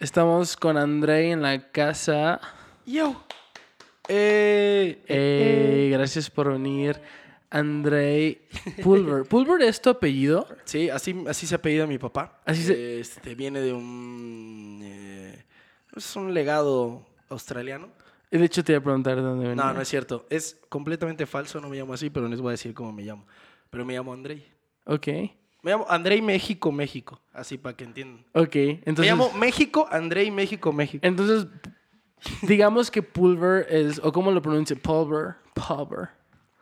Estamos con Andrei en la casa. Yo. Eh, Eh, gracias por venir. Andrei Pulver. ¿Pulver es tu apellido? Sí, así, así se apellida mi papá. Así se- Este, viene de un... eh, es un legado australiano. De hecho, te iba a preguntar de dónde venía. No, no es cierto. Es completamente falso, no me llamo así, pero no les voy a decir cómo me llamo. Pero me llamo Andrei. Ok. Me llamo Andrei México, México. Así para que entiendan. Ok. Entonces, me llamo México, Andrei México, México. entonces, digamos que Pulver es, o cómo lo pronuncia, Pulver. Pulver.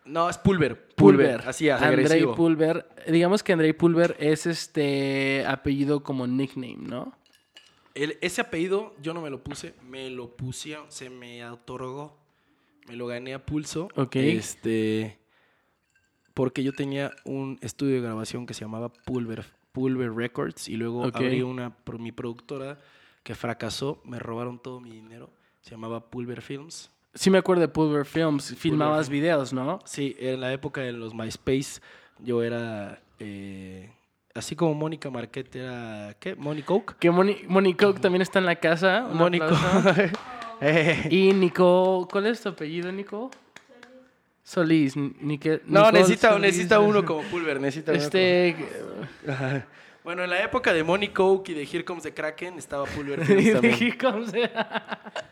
No, es Pulver. Pulver. Así, es, Andrei agresivo. Pulver. Digamos que Andrei Pulver es este apellido como nickname, ¿no? El- ese apellido yo no me lo puse, me lo pusieron, se me otorgó. Me lo gané a pulso. Ok. Este. Porque yo tenía un estudio de grabación que se llamaba Pulver, Pulver Records y luego abrí una por mi productora que fracasó, me robaron todo mi dinero. Se llamaba Pulver Films. Sí me acuerdo de Pulver Films. Filmabas videos, ¿no? Sí, en la época de los MySpace yo era eh, así como Mónica Marquette era ¿qué? Moni Coke. Que Moni Coke también está en la casa. Coke. Eh. Y Nico, ¿cuál es tu apellido, Nico? Solís. Nique- No, necesita, Solís. necesita uno como Pulver, necesita uno Este. como- Ajá. Bueno, en la época de Money Coke y de Here Comes the Kraken estaba Pulver Films también. Here Comes the-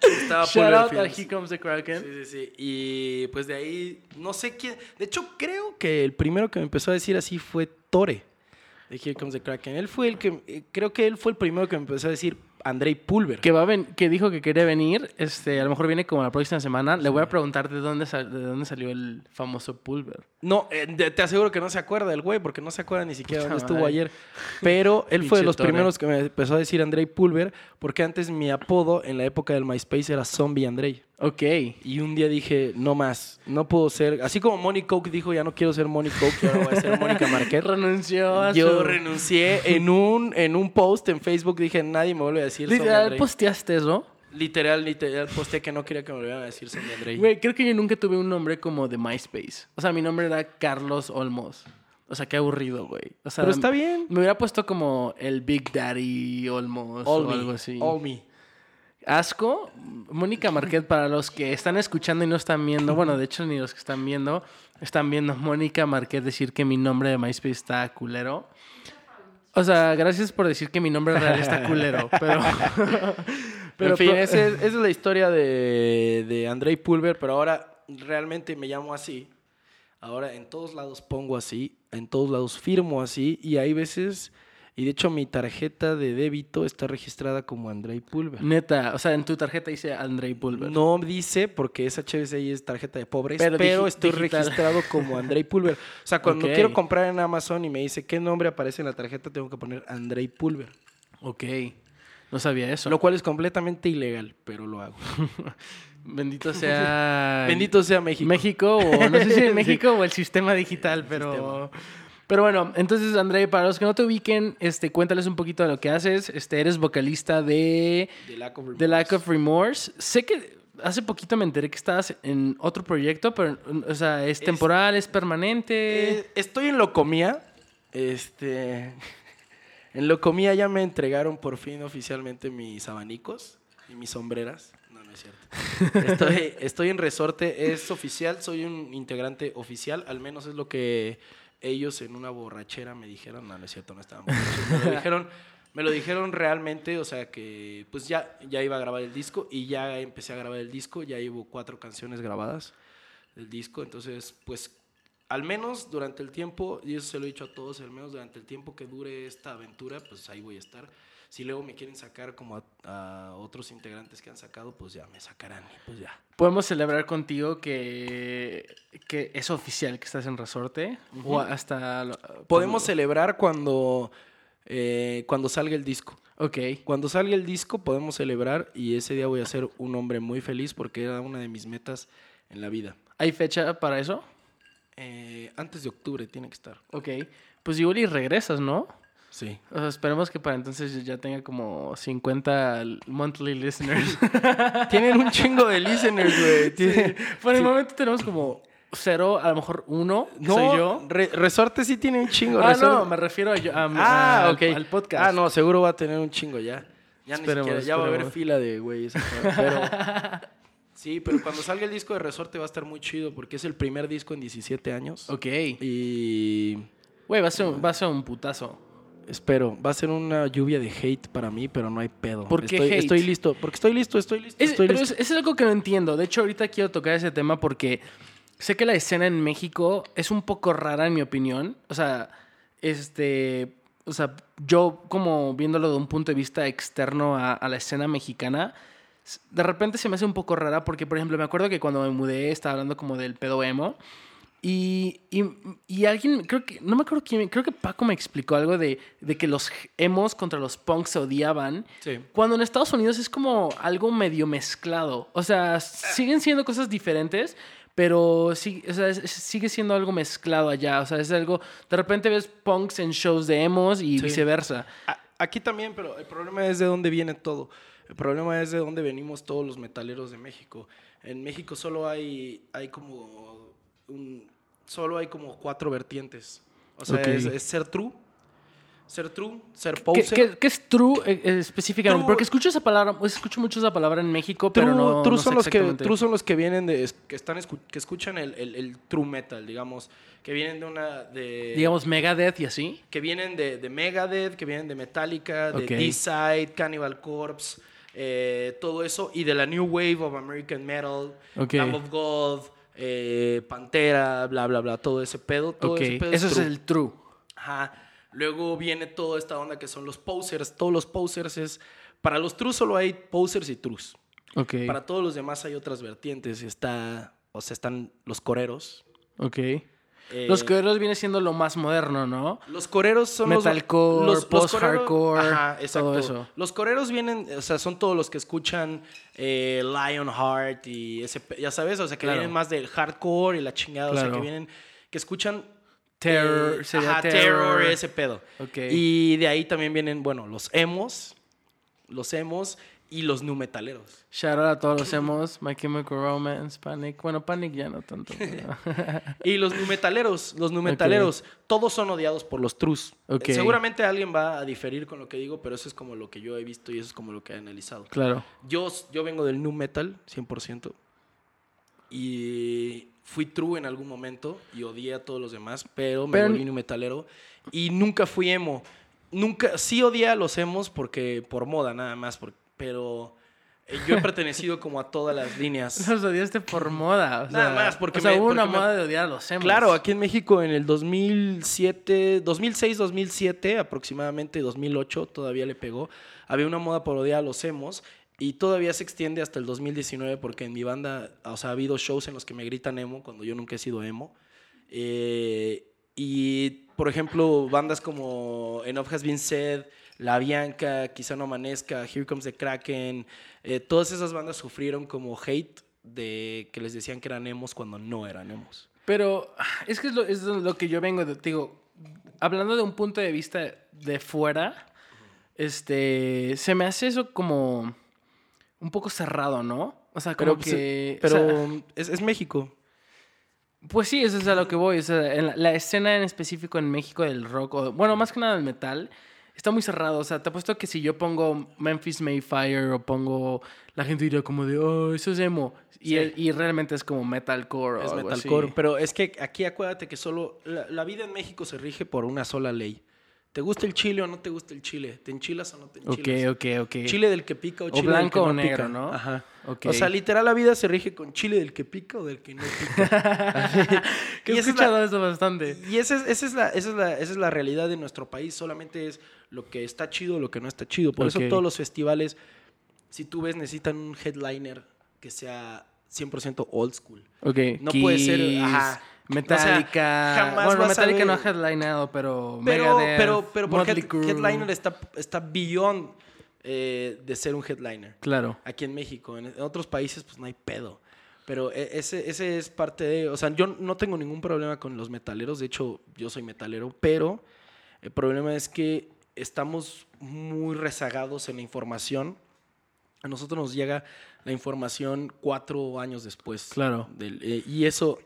Estaba Shout Pulver out a Films. Here Comes the Kraken. Sí, sí, sí. Y pues de ahí, no sé quién. De hecho, creo que el primero que me empezó a decir así fue Tore, de Here Comes the Kraken. Él fue el que, eh, creo que él fue el primero que me empezó a decir Andrei Pulver. Que, va a ven- que dijo que quería venir, este, a lo mejor viene como la próxima semana. Le voy a preguntar de dónde, sal- de dónde salió el famoso Pulver. No, eh, te aseguro que no se acuerda el güey, porque no se acuerda ni siquiera dónde estuvo ayer. Pero él fue de los primeros que me empezó a decir Andrei Pulver, porque antes mi apodo en la época del MySpace era Zombie Andrei. Ok. Y un día dije, no más, no puedo ser. Así como Money Coke dijo, ya no quiero ser Money Coke, ahora voy a ser Mónica Marquette. Renunció a Yo su... renuncié en un, en un post en Facebook, dije, nadie me vuelve a decir Literal, posteaste eso. Literal, literal, posté que no quería que me volvieran a decir Zombie Andrei. Güey, creo que yo nunca tuve un nombre como de MySpace. O sea, mi nombre era Carlos Olmos. O sea, qué aburrido, güey. O sea, Pero está bien. Me hubiera puesto como el Big Daddy Olmos All o me, algo así. all me. Asco. Mónica Marquette, para los que están escuchando y no están viendo, bueno, de hecho ni los que están viendo, están viendo Mónica Marquette decir que mi nombre de MySpace está culero. O sea, gracias por decir que mi nombre real está culero, pero... Pero en fin, ese es- esa es la historia de, de Andrei Pulver, pero ahora realmente me llamo así. Ahora en todos lados pongo así, en todos lados firmo así, y hay veces, y de hecho mi tarjeta de débito está registrada como Andrei Pulver. Neta, o sea, en tu tarjeta dice Andrei Pulver. No dice porque es HBCI es tarjeta de pobres, Pero estoy digital. registrado como Andrei Pulver. O sea, cuando quiero comprar en Amazon y me dice qué nombre aparece en la tarjeta, tengo que poner Andrei Pulver. Ok, no sabía eso. Lo cual es completamente ilegal, pero lo hago. Bendito sea... Bendito sea México. México, o no sé si en México o el sistema digital, pero... Pero bueno, entonces, André, para los que no te ubiquen, este, cuéntales un poquito de lo que haces. Este, eres vocalista de The Lack of The Lack of Remorse. Sé que hace poquito me enteré que estabas en otro proyecto, pero, o sea, ¿es, Es- temporal, es permanente? Eh, estoy en Locomía. Este. En Locomía ya me entregaron por fin oficialmente mis abanicos y mis sombreras. No, no es cierto. Estoy, estoy en Resorte, es oficial, soy un integrante oficial, al menos es lo que ellos en una borrachera me dijeron. No, no es cierto, no estaban borrachos. Me lo dijeron, me lo dijeron realmente, o sea que pues ya, ya iba a grabar el disco y ya empecé a grabar el disco, ya llevo cuatro canciones grabadas del disco, entonces pues al menos durante el tiempo, y eso se lo he dicho a todos, al menos durante el tiempo que dure esta aventura, pues ahí voy a estar. Si luego me quieren sacar como a, a otros integrantes que han sacado, pues ya me sacarán y pues ya. ¿Podemos celebrar contigo que, que es oficial que estás en Resorte? O hasta... lo- Podemos celebrar cuando, eh, cuando salga el disco. Ok. Cuando salga el disco podemos celebrar y ese día voy a ser un hombre muy feliz porque era una de mis metas en la vida. ¿Hay fecha para eso? Eh, antes de octubre tiene que estar. Ok. Pues igual y regresas, ¿no? Sí. O sea, esperemos que para entonces ya tenga como 50 monthly listeners. Tienen un chingo de listeners, güey. Tienen- Por el momento tenemos como cero, a lo mejor uno, No, soy yo. Re- Resorte sí tiene un chingo. Ah, Resorte- no, me refiero a yo, a- Ah, a- ok. al podcast. Ah, no, seguro va a tener un chingo ya. Ya, ni Esperemos, siquiera, ya va a haber fila de güeyes. Pero, sí, pero cuando salga el disco de Resorte va a estar muy chido porque es el primer disco en 17 años. Ok. Y Güey, va, a ser va a ser un putazo. Espero, va a ser una lluvia de hate para mí, pero no hay pedo. ¿Por qué estoy, hate? estoy listo, porque estoy listo, estoy listo, Es, estoy pero listo. es, es algo que no entiendo. De hecho, ahorita quiero tocar ese tema porque sé que la escena en México es un poco rara, en mi opinión. O sea, este. O sea, yo como viéndolo de un punto de vista externo a, a la escena mexicana, de repente se me hace un poco rara porque, por ejemplo, me acuerdo que cuando me mudé estaba hablando como del pedo emo. Y, y, y alguien, creo que, no me acuerdo quién, creo que Paco me explicó algo de, de que los emos contra los punks se odiaban. Sí. Cuando en Estados Unidos es como algo medio mezclado. O sea, siguen siendo cosas diferentes, pero sí, o sea, es- sigue siendo algo mezclado allá. O sea, es algo. De repente ves punks en shows de emos y Sí. viceversa. A- Aquí también, pero el problema es de dónde viene todo. El problema es de dónde venimos todos los metaleros de México. En México solo hay, hay como un, solo hay como cuatro vertientes. O sea, es, es ser true, ser true, ser ¿Qué, poser. qué- qué es true eh, eh, específicamente? True- Porque escucho esa palabra, escucho mucho esa palabra en México, True, pero no. true no son los que, true son los que vienen de, que están que escuchan el, el- el true metal, digamos, que vienen de una de Digamos Megadeth y así. que vienen de, de Megadeth, que vienen de Metallica, de. D-Side, Cannibal Corpse, eh, todo eso, y de la New Wave of American Metal, Ok. Lamb of God, eh, Pantera, bla, bla, bla, todo ese pedo. Todo ese pedo eso es true. el true. Ajá. Luego viene toda esta onda que son los posers. Todos los posers es. Para los trus solo hay posers y trus. Ok. Para todos los demás hay otras vertientes. Está. O sea, están los coreros. Ok. Eh, Los coreros viene siendo lo más moderno, ¿no? Los coreros son Metalcore, los, post-hardcore, todo eso. Los coreros vienen, o sea, son todos los que escuchan eh, Lionheart y ese, ya sabes, o sea, que Claro. vienen más del hardcore y la chingada, o sea, que vienen, que escuchan Terror, eh, sería ajá, terror. terror, ese pedo. Ok. Y de ahí también vienen, bueno, los emos, los emos y los nu metaleros. Shout out a todos los emos, My Chemical Romance, Panic. Bueno, Panic ya no tanto. pero- Y los nu metaleros, los nu metaleros, todos son odiados por los trus. Ok. Seguramente alguien va a diferir con lo que digo, pero eso es como lo que yo he visto y eso es como lo que he analizado. claro. Yo, yo vengo del nu metal, 100%. Y fui true en algún momento y odié a todos los demás, pero me Pero- volví nu metalero. Y nunca fui emo. Nunca, sí odié a los emos porque, por moda nada más, por- pero eh, yo he pertenecido como a todas las líneas. Los odiaste por moda. O Nada sea, más, porque o sea, me- hubo una me- moda de odiar a los emos. Claro, aquí en México en el 2007, 2006, 2007, aproximadamente 2008, todavía le pegó. Había una moda por odiar a los emos y todavía se extiende hasta el 2019 porque en mi banda, o sea, ha habido shows en los que me gritan emo cuando yo nunca he sido emo. Eh, y, por ejemplo, bandas como Enough Has Been Said, La Bianca, Quizá No Amanezca, Here Comes the Kraken, eh, todas esas bandas sufrieron como hate de que les decían que eran emos cuando no eran emos. Pero es que es lo, es lo que yo vengo de, digo, hablando de un punto de vista de fuera, este, se me hace eso como un poco cerrado, ¿no? O sea, como Pero, pues, que... pero o sea, es, es México. Pues sí, eso es a lo que voy. O sea, en la, la escena en específico en México del rock, o, bueno, más que nada del metal, está muy cerrado. O sea, te apuesto que si yo pongo Memphis Mayfire o pongo, la gente diría como de, oh, eso es emo. Y, Sí. el- y realmente es como metalcore o Es algo metalcore. así. Pero es que aquí acuérdate que solo. La, la vida en México se rige por una sola ley. ¿Te gusta el chile o no te gusta el chile? ¿Te enchilas o no te Ok, enchilas? ok, ok. Chile del que pica o O chile blanco del que o no negro, pica. ¿no? Ajá. Ok. O sea, literal, la vida se rige con chile del que pica o del que no pica. Que y he escuchado la- eso bastante. Y esa es, esa, es la, esa, es la, esa es la realidad de nuestro país. Solamente es lo que está chido, lo que no está chido. Por eso todos los festivales, si tú ves, necesitan un headliner que sea 100% old school. Ok. No puede ser, ajá. Metallica. O sea, jamás bueno, Metallica no ha headlineado, pero. Pero, Megadeth, pero, pero por Motley head- headliner está, está beyond eh, de ser un headliner. Claro. Aquí en México. En, en otros países, pues no hay pedo. Pero e- ese, ese es parte de. O sea, yo no tengo ningún problema con los metaleros. De hecho, yo soy metalero. Pero el problema es que estamos muy rezagados en la información. A nosotros nos llega la información cuatro años después. Claro. del- eh, y eso,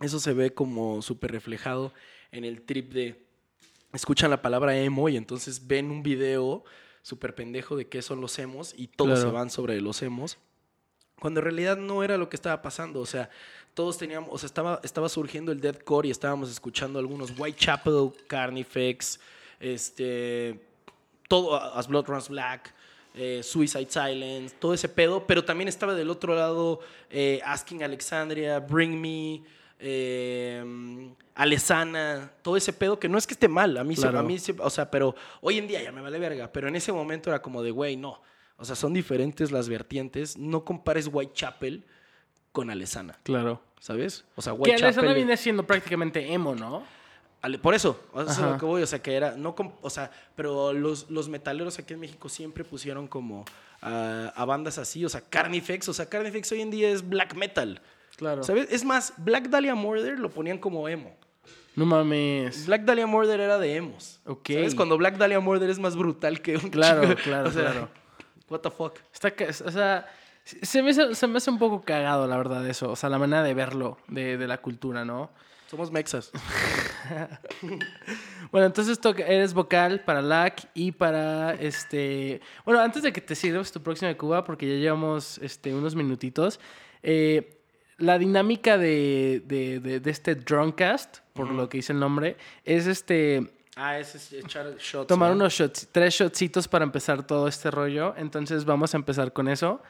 eso se ve como súper reflejado en el trip de. Escuchan la palabra emo y entonces ven un video súper pendejo de qué son los emos y todos Claro. se van sobre los emos. Cuando en realidad no era lo que estaba pasando. O sea, todos teníamos, o sea, estaba, estaba surgiendo el deathcore y estábamos escuchando algunos Whitechapel, Carnifex, este, todo, As Blood Runs Black, eh, Suicide Silence, todo ese pedo. Pero también estaba del otro lado eh, Asking Alexandria, Bring Me, eh, Alesana, todo ese pedo que no es que esté mal. A mí, se- Claro. a mí se- o sea, pero hoy en día ya me vale verga. Pero en ese momento era como de, güey, no. O sea, son diferentes las vertientes. No compares Whitechapel con Alesana, Claro. ¿sabes? O sea, Que Whitechapel. Alessandra viene siendo prácticamente emo, ¿no? Por eso, eso es lo que voy, o sea, que era, no, o sea, pero los, los metaleros aquí en México siempre pusieron como a, a bandas así, o sea, Carnifex, o sea, Carnifex hoy en día es black metal, Claro. ¿sabes? Es más, Black Dahlia Murder lo ponían como emo. No mames. Black Dahlia Murder era de emos. Ok. ¿Sabes? Cuando Black Dahlia Murder es más brutal que un Claro, claro, o sea, claro. What the fuck. Está, o sea, se me, hace, se me hace un poco cagado, la verdad, eso. O sea, la manera de verlo, de, de la cultura, ¿no? Somos mexas. Bueno, entonces eres vocal para LAC y para este. Bueno, antes de que te sirvas tu próxima de Cuba, porque ya llevamos este, unos minutitos. eh, la dinámica de, de, de- de este Drunkcast, por lo que dice el nombre, es este. Ah, ese es echar shots. Tomar ¿no? unos shots, tres shotcitos para empezar todo este rollo. Entonces vamos a empezar con eso.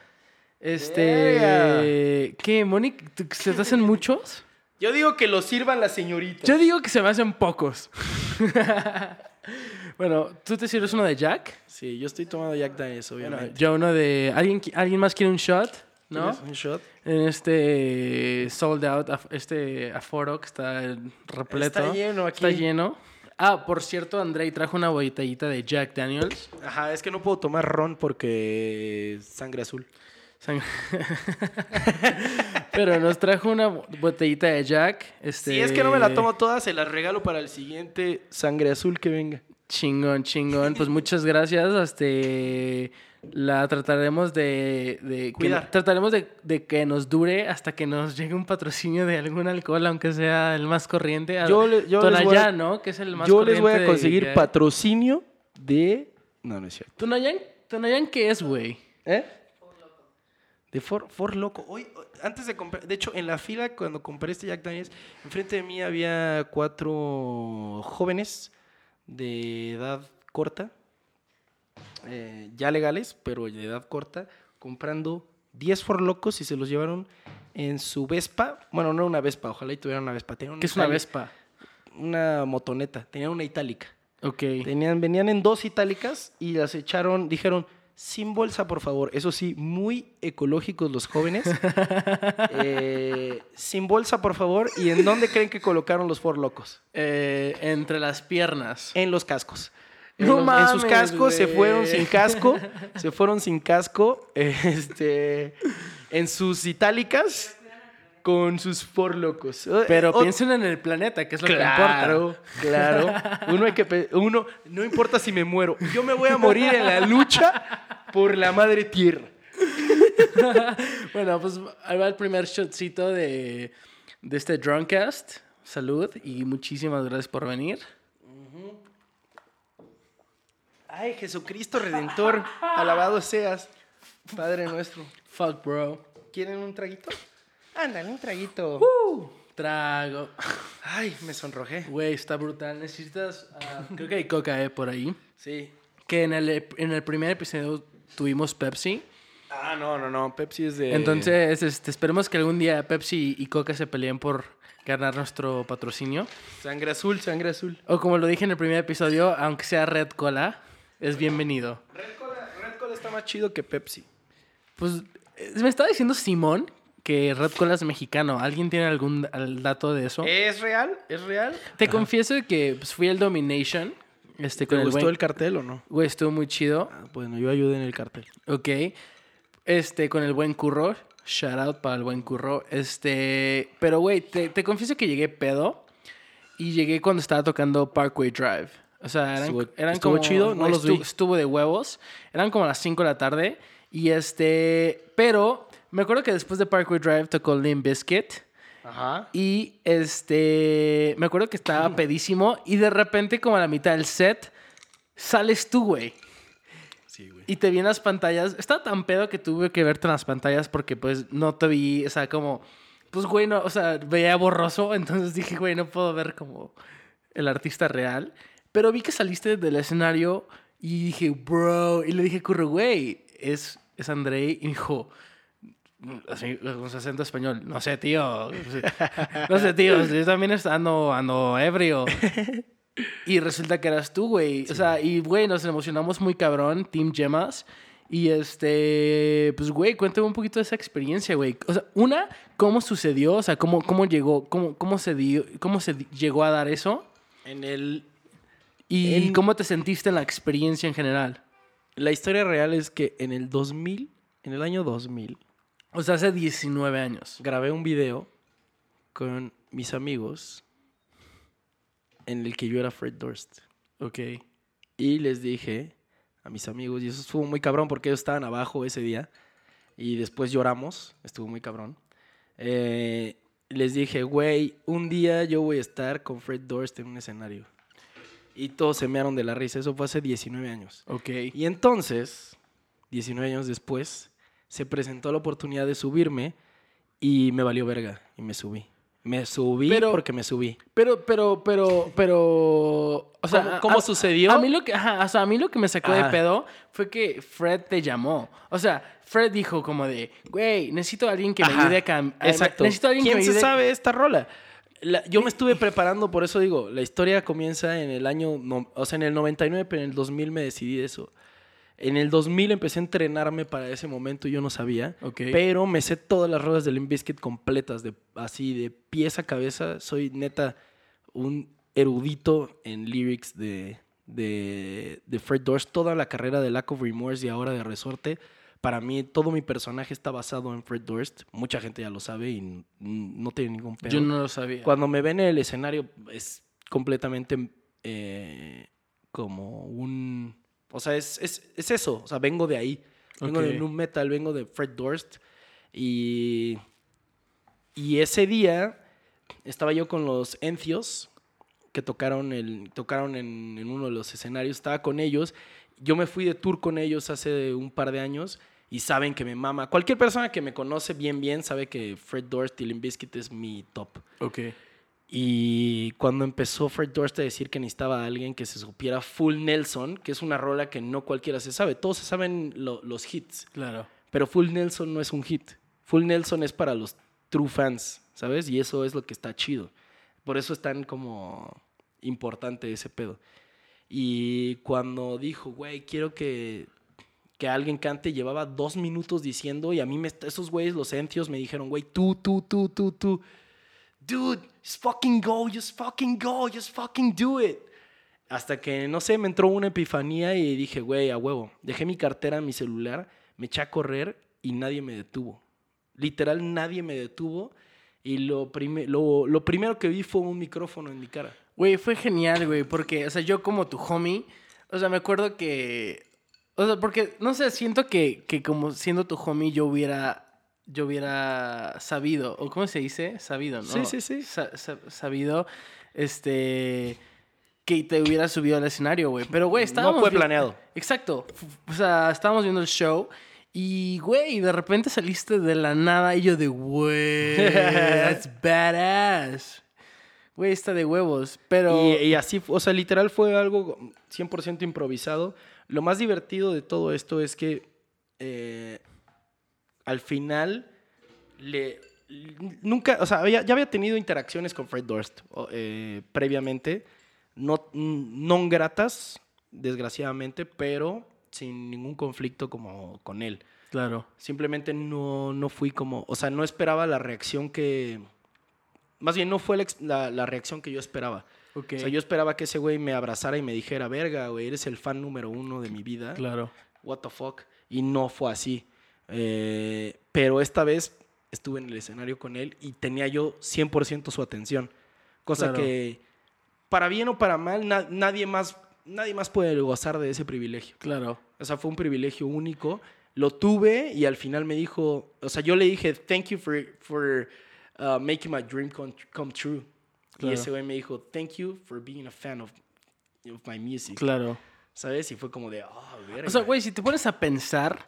Este. ¿Qué, Mónica? ¿tú- ¿Se te hacen muchos? Yo digo que lo sirvan las señoritas. Yo digo que se me hacen pocos. bueno, ¿tú te sirves uno de Jack? Sí, yo estoy tomando Jack Daniels, Bueno, obviamente. yo uno de. ¿Alguien, ¿Alguien más quiere un shot? ¿No? ¿Quieres un shot? En este sold out, este aforo que está repleto. Está lleno aquí. Está lleno. Ah, por cierto, Andrei trajo una botellita de Jack Daniels. Ajá, es que no puedo tomar ron porque sangre azul. Pero nos trajo una botellita de Jack. Este... Si es que no me la tomo toda, se la regalo para el siguiente sangre azul que venga. Chingón, chingón. Pues muchas gracias. Este, la trataremos de, de que- Cuidar. trataremos de, de que nos dure hasta que nos llegue un patrocinio de algún alcohol, aunque sea el más corriente. Yo le- yo les voy a- ¿no? Que es el más Yo les voy a conseguir patrocinio de... No, no es cierto. Tonayán, Tonayán, ¿qué es, güey? ¿Eh? De For, For Loco. Hoy, antes de comprar, de hecho, en la fila cuando compré este Jack Daniels, enfrente de mí había cuatro jóvenes de edad corta, eh, ya legales, pero de edad corta, comprando 10 For Locos y se los llevaron en su Vespa. Bueno, no una Vespa, ojalá y tuvieran una Vespa. Tenían ¿Qué es una Vespa? Una motoneta, tenían una itálica. Ok. Tenían, venían en dos itálicas y las echaron, dijeron, sin bolsa, por favor. Eso sí, muy ecológicos los jóvenes. Eh, sin bolsa, por favor. ¿Y en dónde creen que colocaron los For Locos? Eh, entre las piernas. En los cascos. En, No los- en sus cascos se fueron sin casco. Se fueron sin casco. Este, en sus itálicas con sus For Locos. Pero O- piensen en el planeta, que es lo que Claro, importa. claro. Uno hay que uno no importa si me muero, yo me voy a morir en la lucha por la madre tierra. Bueno, pues ahí va el primer shotcito de, de este Drunkcast. Salud y muchísimas gracias por venir. Ay, Jesucristo redentor, alabado seas, Padre nuestro. Fuck, bro. ¿Quieren un traguito? Ándale, un traguito. Uh, trago. Ay, me sonrojé. Güey, está brutal. Necesitas. ah, creo que hay coca eh, por ahí. Sí. Que en el, en el primer episodio tuvimos Pepsi. Ah, no, no, no, Pepsi es de Entonces, este, esperemos que algún día Pepsi y Coca se peleen por ganar nuestro patrocinio. sangre azul, sangre azul. O como lo dije en el primer episodio, aunque sea Red Cola, es bienvenido. Red Cola, Red Cola está más chido que Pepsi. Pues eh, me estaba diciendo Simón que Red Cola es mexicano. ¿Alguien tiene algún al- dato de eso? ¿Es real? ¿Es real? Te confieso que pues, fui al Domination. Este, ¿Te con el gustó buen- el cartel o no? Güey, estuvo muy chido. Ah, bueno, yo ayudé en el cartel. Ok. Este, con el buen curro. Shout out para el buen curro. Este, pero güey, te, te confieso que llegué pedo. Y llegué cuando estaba tocando Parkway Drive. O sea, eran, Estuvo- eran estuvo como... chido, no los estu- vi. Estuvo de huevos. Eran como las 5 de la tarde. Y este... Pero me acuerdo que después de Parkway Drive tocó Limp Bizkit. Ajá. Y este. Me acuerdo que estaba pedísimo. Y de repente, como a la mitad del set, sales tú, güey. Sí, güey. Y te vi en las pantallas. Estaba tan pedo que tuve que verte en las pantallas porque pues no te vi, o sea, como... Pues, güey, no, o sea, veía borroso. Entonces dije, güey, no puedo ver como el artista real. Pero vi que saliste del escenario y dije, bro. Y le dije, curro, güey, es, es Andrei. Y me dijo, así, con su acento español, no sé, tío. No sé, tío, yo también ando, ando ebrio. Y resulta que eras tú, güey. O sea, y güey, nos emocionamos muy cabrón, Team Gemas. Y este, pues güey, cuéntame un poquito de esa experiencia, güey. O sea, una, ¿cómo sucedió? O sea, ¿cómo, cómo llegó, cómo, cómo se dio, cómo se llegó a dar eso? En el... Y En- cómo te sentiste en la experiencia en general. La historia real es que en el 2000, en el año 2000, O sea, hace 19 años. grabé un video con mis amigos en el que yo era Fred Durst. Ok. Y les dije a mis amigos, y eso estuvo muy cabrón porque ellos estaban abajo ese día. Y después lloramos, estuvo muy cabrón. Eh, les dije, güey, un día yo voy a estar con Fred Durst en un escenario. Y todos se mearon de la risa. Eso fue hace 19 años. Ok. Y entonces, 19 años después, se presentó la oportunidad de subirme y me valió verga. Y me subí. Me subí Pero- porque me subí. Pero, pero, pero, pero. O sea, ¿Cómo- cómo a- sucedió? A mí lo que, ajá, o sea, a mí lo que me sacó de pedo fue que Fred te llamó. O sea, Fred dijo como de, güey, necesito a alguien que me Ajá, ayude a cambiar. Exacto. Necesito a alguien que ¿Quién me se ayude. sabe esta rola? La- yo me estuve preparando, por eso digo, la historia comienza en el año, no- o sea, en el 99, pero en el 2000 me decidí de eso. En el 2000 empecé a entrenarme para ese momento, yo no sabía. Pero me sé todas las rolas del Limp Bizkit completas, de, así de pies a cabeza. Soy neta un erudito en lyrics de, de, de Fred Durst. Toda la carrera de Lack of Remorse y ahora de Resorte. Para mí, todo mi personaje está basado en Fred Durst. Mucha gente ya lo sabe y no tiene ningún pedo. Yo no lo sabía. Cuando me ven en el escenario es completamente eh, como un... O sea, es, es, es eso. O sea, vengo de ahí. Vengo de un metal, vengo de Fred Durst. Y, y ese día estaba yo con los Encios que tocaron, el, tocaron en, en uno de los escenarios. Estaba con ellos. Yo me fui de tour con ellos hace un par de años y saben que me mama. Cualquier persona que me conoce bien, bien sabe que Fred Durst y Limp Bizkit es mi top. Ok. Y cuando empezó Fred Durst a decir que necesitaba a alguien que se supiera Full Nelson, que es una rola que no cualquiera se sabe, todos se saben lo- los hits, Claro. pero Full Nelson no es un hit. Full Nelson es para los true fans, ¿sabes? Y eso es lo que está chido. Por eso es tan como importante ese pedo. Y cuando dijo, güey, quiero que, que alguien cante, llevaba dos minutos diciendo, y a mí me, esos güeyes, los encios, me dijeron, güey, tú, tú, tú, tú, tú. Dude, just fucking go, just fucking go, just fucking do it. Hasta que, no sé, me entró una epifanía y dije, güey, a huevo. Dejé mi cartera, mi celular, me eché a correr y nadie me detuvo. Literal, nadie me detuvo. Y lo, prime- lo, lo primero que vi fue un micrófono en mi cara. Güey, fue genial, güey, porque, o sea, yo como tu homie, o sea, me acuerdo que, o sea, porque, no sé, siento que, que como siendo tu homie yo hubiera, yo hubiera sabido, o cómo se dice, sabido, ¿no? Sí, sí, sí. Sa- sa- sabido, este, que te hubiera subido al escenario, güey, pero, güey, estábamos... No fue planeado. Exacto, o sea, estábamos viendo el show y, güey, de repente saliste de la nada y yo de, güey, that's badass. Güey, está de huevos, pero... Y, y así, o sea, literal fue algo 100% improvisado. Lo más divertido de todo esto es que eh, al final le nunca, o sea, había- ya había tenido interacciones con Fred Durst eh, previamente, no, no gratas, desgraciadamente, pero sin ningún conflicto como con él. Claro. Simplemente no, no fui como, o sea, no esperaba la reacción que, más bien no fue la, la- la reacción que yo esperaba. Ok. O sea, yo esperaba que ese güey me abrazara y me dijera, verga, güey, eres el fan número uno de mi vida. Claro. What the fuck. Y no fue así. Eh, pero esta vez estuve en el escenario con él y tenía yo 100% su atención. Cosa Claro. que, para bien o para mal, na- nadie, más, nadie más puede gozar de ese privilegio. Claro. O sea, fue un privilegio único. Lo tuve y al final me dijo, o sea, yo le dije, thank you for, for uh, making my dream come, come true. Claro. Y ese güey me dijo, thank you for being a fan of, of my music. Claro. ¿Sabes? Y fue como de, oh, verga. O sea, güey, si te pones a pensar,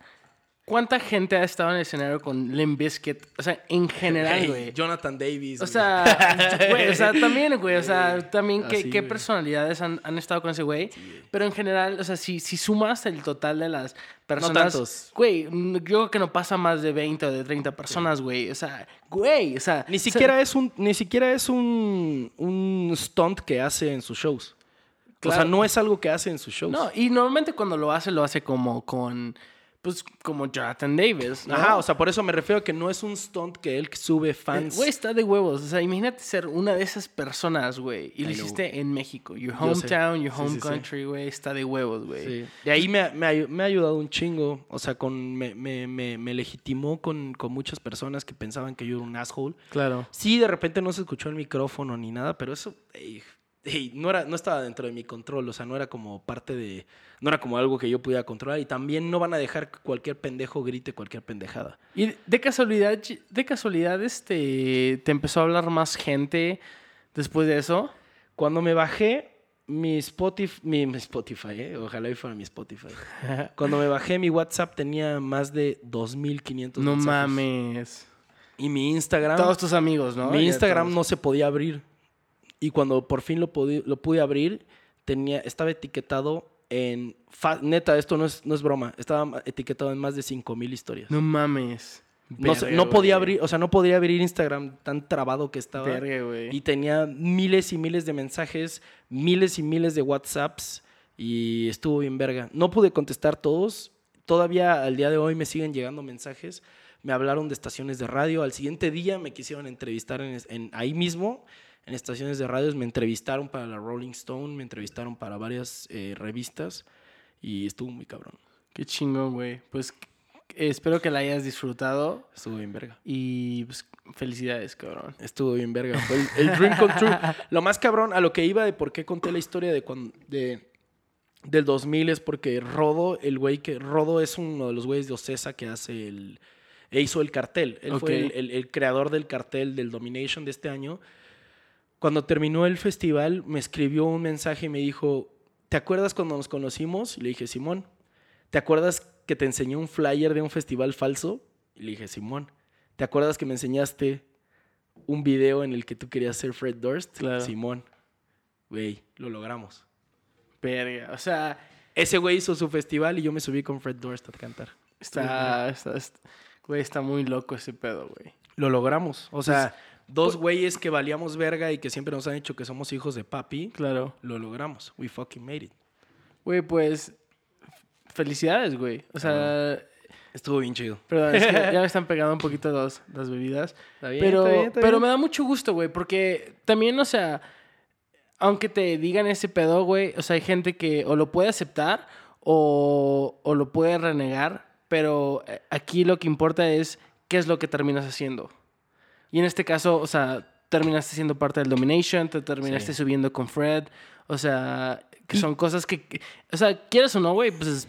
¿cuánta gente ha estado en el escenario con Limp Bizkit? O sea, en general, Hey. Jonathan Davis. O güey. sea, güey, o sea, también, güey, o sea, también qué, Así, qué personalidades han, han estado con ese güey. Pero en general, o sea, si, si sumas el total de las personas... tantos. Güey, yo creo que no pasa más de 20 o de 30 personas, güey. O sea, güey, o sea... Ni o sea, siquiera es un, ni siquiera es un, un stunt que hace en sus shows. O Claro. sea, no es algo que hace en sus shows. No, y normalmente cuando lo hace, lo hace como con... Pues como Jonathan Davis, ¿no? Ajá, o sea, por eso me refiero a que no es un stunt que él sube fans. Güey, está de huevos. O sea, imagínate ser una de esas personas, güey. Y lo hiciste en México. Your hometown, your home sí, sí. country, güey. Está de huevos, güey. Sí. De ahí me, ha- me, me ha ayudado un chingo. O sea, con, me, me, me, me legitimó con, con muchas personas que pensaban que yo era un asshole. Claro. Sí, de repente no se escuchó el micrófono ni nada, pero eso ey, ey, no, era, no estaba dentro de mi control. O sea, no era como parte de. No era como algo que yo pudiera controlar. Y también no van a dejar que cualquier pendejo grite cualquier pendejada. Y de casualidad, de casualidad, este, te empezó a hablar más gente después de eso. Cuando me bajé, mi Spotify, mi, mi Spotify, eh, ojalá y fuera mi Spotify. Cuando me bajé, mi WhatsApp tenía más de 2.500 No mensajes. mames. Y mi Instagram, Todos tus amigos, ¿no? mi Ya Instagram todos. no se podía abrir. Y cuando por fin lo, pudi- lo pude abrir, tenía, estaba etiquetado en... fa- neta, esto no es, no es broma. Estaba etiquetado en más de 5.000 historias. No mames. No, Verga, no podía güey. abrir, o sea, no podía abrir Instagram tan trabado que estaba. Verga. Y tenía miles y miles de mensajes, miles y miles de WhatsApps y estuvo bien verga. No pude contestar todos. Todavía al día de hoy me siguen llegando mensajes. Me hablaron de estaciones de radio. Al siguiente día me quisieron entrevistar en, en- ahí mismo, en estaciones de radios. Me entrevistaron para la Rolling Stone, me entrevistaron para varias eh, revistas y estuvo muy cabrón. Qué chingón, güey. Pues espero que la hayas disfrutado. Estuvo bien verga. Y pues, felicidades, cabrón. Estuvo bien verga. Fue el, el dream come true. Lo más cabrón, a lo que iba de por qué conté la historia de cuando, de, del 2000 es porque Rodo, el güey que... Rodo es uno de los güeyes de Ocesa que hace el... e hizo el cartel. Él fue Ok. el, el- el creador del cartel del Domination de este año. Cuando terminó el festival, me escribió un mensaje y me dijo, ¿te acuerdas cuando nos conocimos? Y le dije, Simón. ¿Te acuerdas que te enseñé un flyer de un festival falso? Y le dije, Simón. ¿Te acuerdas que me enseñaste un video en el que tú querías ser Fred Durst? Claro. Simón. Güey, lo logramos. Verga. O sea, Ese güey hizo su festival y yo me subí con Fred Durst a cantar. está, está, está- güey, está muy loco ese pedo, güey. Lo logramos. O sea, Pues, dos güeyes que valíamos verga y que siempre nos han dicho que somos hijos de papi, Claro. lo logramos. We fucking made it. Güey, pues, felicidades, güey. O sea, Estuvo bien chido. perdón, es que ya me están pegando un poquito las, las bebidas. Está bien, pero, está bien, está pero me da mucho gusto, güey, porque también, o sea, aunque te digan ese pedo, güey, o sea, hay gente que o lo puede aceptar o, o lo puede renegar, pero eh, aquí lo que importa es qué es lo que terminas haciendo. Y en este caso, o sea, terminaste siendo parte del Domination, te terminaste Sí. subiendo con Fred, o sea, que Y- son cosas que, que- o sea, quieres o no, güey, pues es,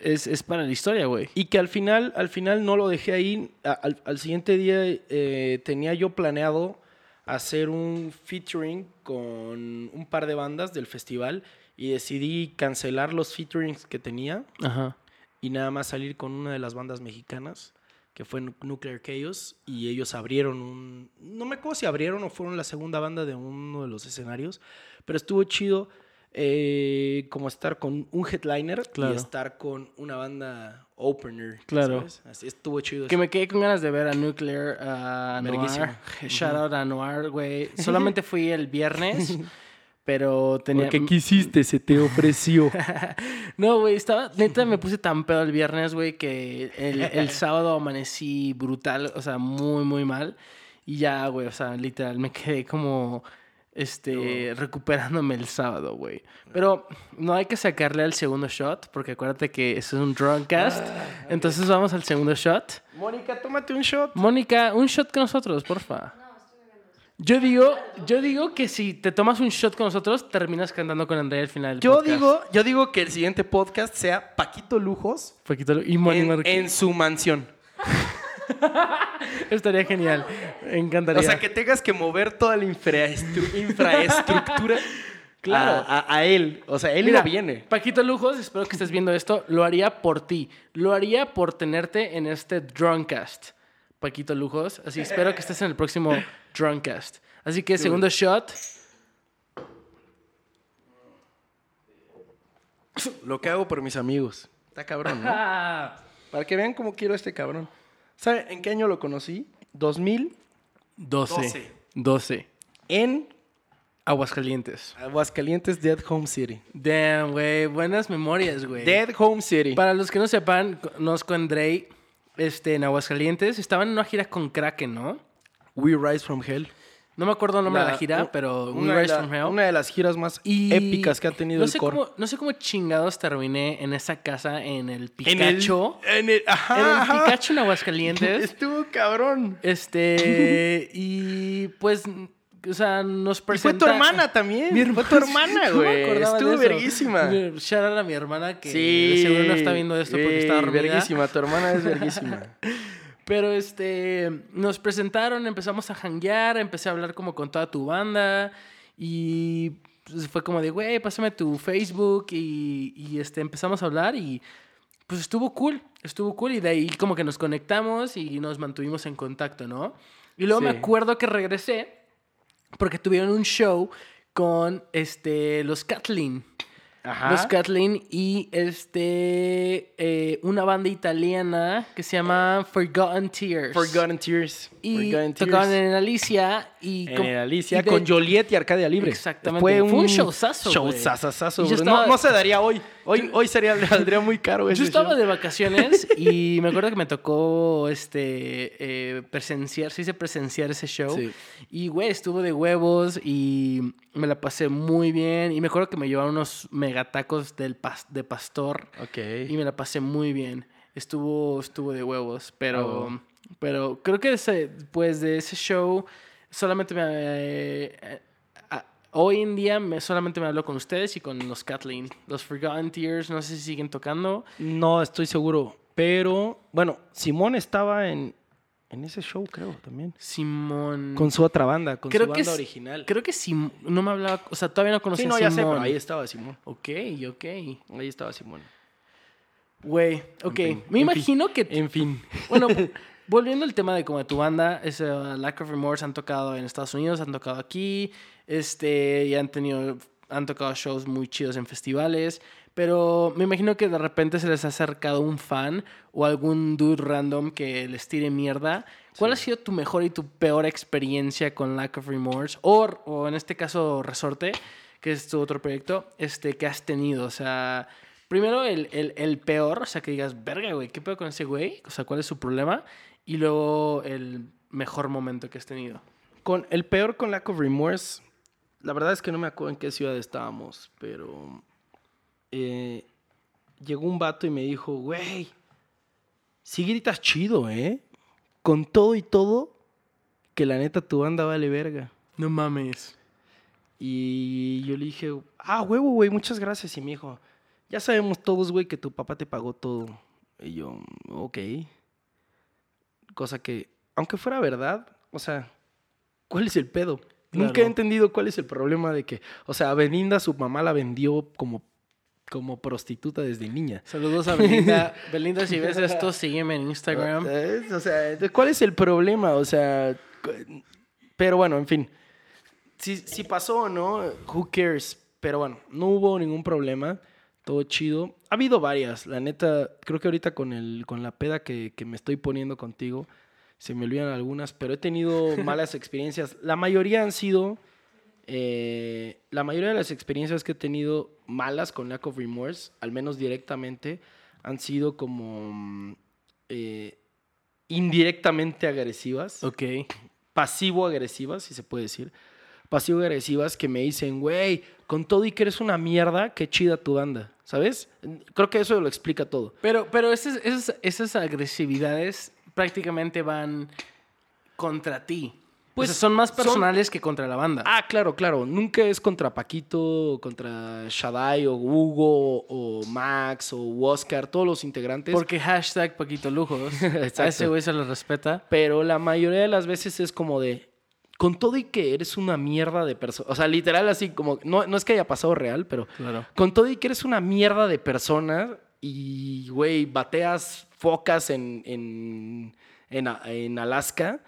es, es para la historia, güey. Y que al final, al final no lo dejé ahí. Al, al siguiente día eh, tenía yo planeado hacer un featuring con un par de bandas del festival y decidí cancelar los featurings que tenía Ajá. y nada más salir con una de las bandas mexicanas que fue Nu- Nuclear Chaos y ellos abrieron un no me acuerdo si abrieron o fueron la segunda banda de uno de los escenarios pero estuvo chido eh, como estar con un headliner Claro. y estar con una banda opener Claro. ¿sabes? así estuvo chido Que me quedé con ganas de ver a Nuclear, a. Noir. Shout out a Noir, güey. Solamente fui el viernes, pero tenía... porque quisiste se te ofreció No, güey, estaba... Neta, me puse tan pedo el viernes, güey, que el, el sábado amanecí brutal, o sea, muy, muy mal. Y ya, güey, o sea, literal, me quedé como... Este, recuperándome el sábado, güey. Pero no hay que sacarle al segundo shot, porque acuérdate que eso es un drunkcast. Entonces vamos al segundo shot. Mónica tómate un shot Mónica, un shot con nosotros, porfa. Yo digo, yo digo que si te tomas un shot con nosotros, terminas cantando con Andrea al final del yo podcast. digo yo digo que el siguiente podcast sea Paquito Lujos Paquito, y Moni en, Marquez. en su mansión Estaría genial. Me encantaría. O sea, que tengas que mover toda la infraestru- infraestructura Claro. A, a él. O sea, él Mira, no viene. Paquito Lujos, espero que estés viendo esto. Lo haría por ti. Lo haría por tenerte en este Drunkcast. Paquito Lujos. Así espero que estés en el próximo Drunkcast. Así que segundo shot. Lo que hago por mis amigos. Está cabrón, ¿no? Para que vean cómo quiero a este cabrón. ¿Sabe en qué año lo conocí? 2000 12. Doce. 12. en Aguascalientes. Aguascalientes, Dead Home City. Damn, güey. Buenas memorias, güey. Dead Home City. Para los que no sepan, conozco a Andrei este, en Aguascalientes. Estaban en una gira con Kraken, ¿no? We Rise from Hell. No me acuerdo el nombre de la gira, pero We una de Rise la- from Hell. Una de las giras más Y épicas que ha tenido no el. Cómo, no sé cómo chingados terminé en esa casa en el En el- Pikachu. En el, ajá, En el ajá. Pikachu en Aguascalientes. Estuvo cabrón. Este, y pues, o sea, nos Y fue presenta... tu hermana también. Mi Fue tu hermana, güey. Estuvo verguísima. Shout out a mi hermana que Sí. seguro no está viendo esto porque está dormida. Verguísima, tu hermana es verguísima. Pero este, nos presentaron, empezamos a hanguear, empecé a hablar como con toda tu banda y pues, fue como de, güey, pásame tu Facebook y, y, este, empezamos a hablar y pues estuvo cool, estuvo cool y de ahí como que nos conectamos y nos mantuvimos en contacto, ¿no? Y luego me acuerdo que regresé porque tuvieron un show con este, los Kathleen. Ajá. Los Kathleen y este eh, una banda italiana que se llama Forgotten Tears. Forgotten Tears. Y Forgotten tocaban Tears. en Alicia y En el Alicia y de- con Joliet y Arcadia Libre. Exactamente. Fue un, un showzazo. Showzazazazo, No, no se daría hoy. Hoy, hoy sería, saldría muy caro ese Yo estaba show. de vacaciones y me acuerdo que me tocó este eh, presenciar, se dice presenciar ese show. Sí. Y güey, estuvo de huevos y me la pasé muy bien. Y me acuerdo que me llevaron unos megatacos del pas- de pastor. Ok. Y me la pasé muy bien. Estuvo, estuvo de huevos, pero, Ah, pero creo que ese, pues de ese show solamente me... eh, hoy en día me, solamente me hablo con ustedes y con los Kathleen. Los Forgotten Tears, no sé si siguen tocando. No estoy seguro. Pero, bueno, Simón estaba en, en ese show, creo, también. Simón... Con su otra banda, con creo su que banda original. Creo que Sim... No me hablaba... O sea, todavía no conocía Sí, no, a ya sé, Simón. pero ahí estaba Simón. Ok, ok. Ahí estaba Simón. Güey, ok. fin, me imagino que... En fin. Bueno, volviendo al tema de como de tu banda, es, uh, Lack of Remorse han tocado en Estados Unidos, han tocado aquí, este, y han tenido, han tocado shows muy chidos en festivales, pero me imagino que de repente se les ha acercado un fan o algún dude random que les tire mierda. ¿Cuál ha sido tu mejor y tu peor experiencia con Lack of Remorse? O, o en este caso, Resorte, que es tu otro proyecto, este, que has tenido, o sea... Primero, el, el, el peor, o sea, que digas, verga, güey, ¿qué pedo con ese güey? O sea, ¿cuál es su problema? Y luego el mejor momento que has tenido. Con el peor con Lack of Remorse, la verdad es que no me acuerdo en qué ciudad estábamos, pero eh, llegó un vato y me dijo, güey, sí gritas chido, ¿eh? Con todo y todo, que la neta tu banda vale verga. No mames. Y yo le dije, ah, huevo, güey, muchas gracias. Y me dijo, ya sabemos todos, güey, que tu papá te pagó todo. Y yo, ok. Cosa que, aunque fuera verdad, o sea, ¿cuál es el pedo? Nunca he entendido cuál es el problema de que, o sea, Belinda su mamá la vendió como, como prostituta desde niña. Saludos a Belinda. Belinda, si ves esto, sígueme en Instagram. O sea, ¿cuál es el problema? O sea, pero bueno, en fin. Si, si pasó o no, who cares? Pero bueno, no hubo ningún problema. Todo chido. Ha habido varias. La neta, creo que ahorita con, el, con la peda que, que me estoy poniendo contigo, se me olvidan algunas, pero he tenido malas experiencias. La mayoría han sido... eh, la mayoría de las experiencias que he tenido malas con Lack of Remorse, al menos directamente, han sido como mm, eh, indirectamente agresivas, Ok. pasivo-agresivas, si se puede decir. Pasivo-agresivas que me dicen, güey, con todo y que eres una mierda, qué chida tu banda, ¿sabes? Creo que eso lo explica todo. Pero, pero esas, esas, esas agresividades prácticamente van contra ti. Pues son más son- personales que contra la banda. Ah, claro, claro. Nunca es contra Paquito, contra Shadai o Hugo o Max o Oscar, todos los integrantes. Porque hashtag Paquito Lujos. a ese güey se le respeta. Pero la mayoría de las veces es como de, con todo y que eres una mierda de persona, o sea, literal así como, no, no es que haya pasado real, pero Claro. con todo y que eres una mierda de persona y, güey, bateas focas en, en, en, Alaska,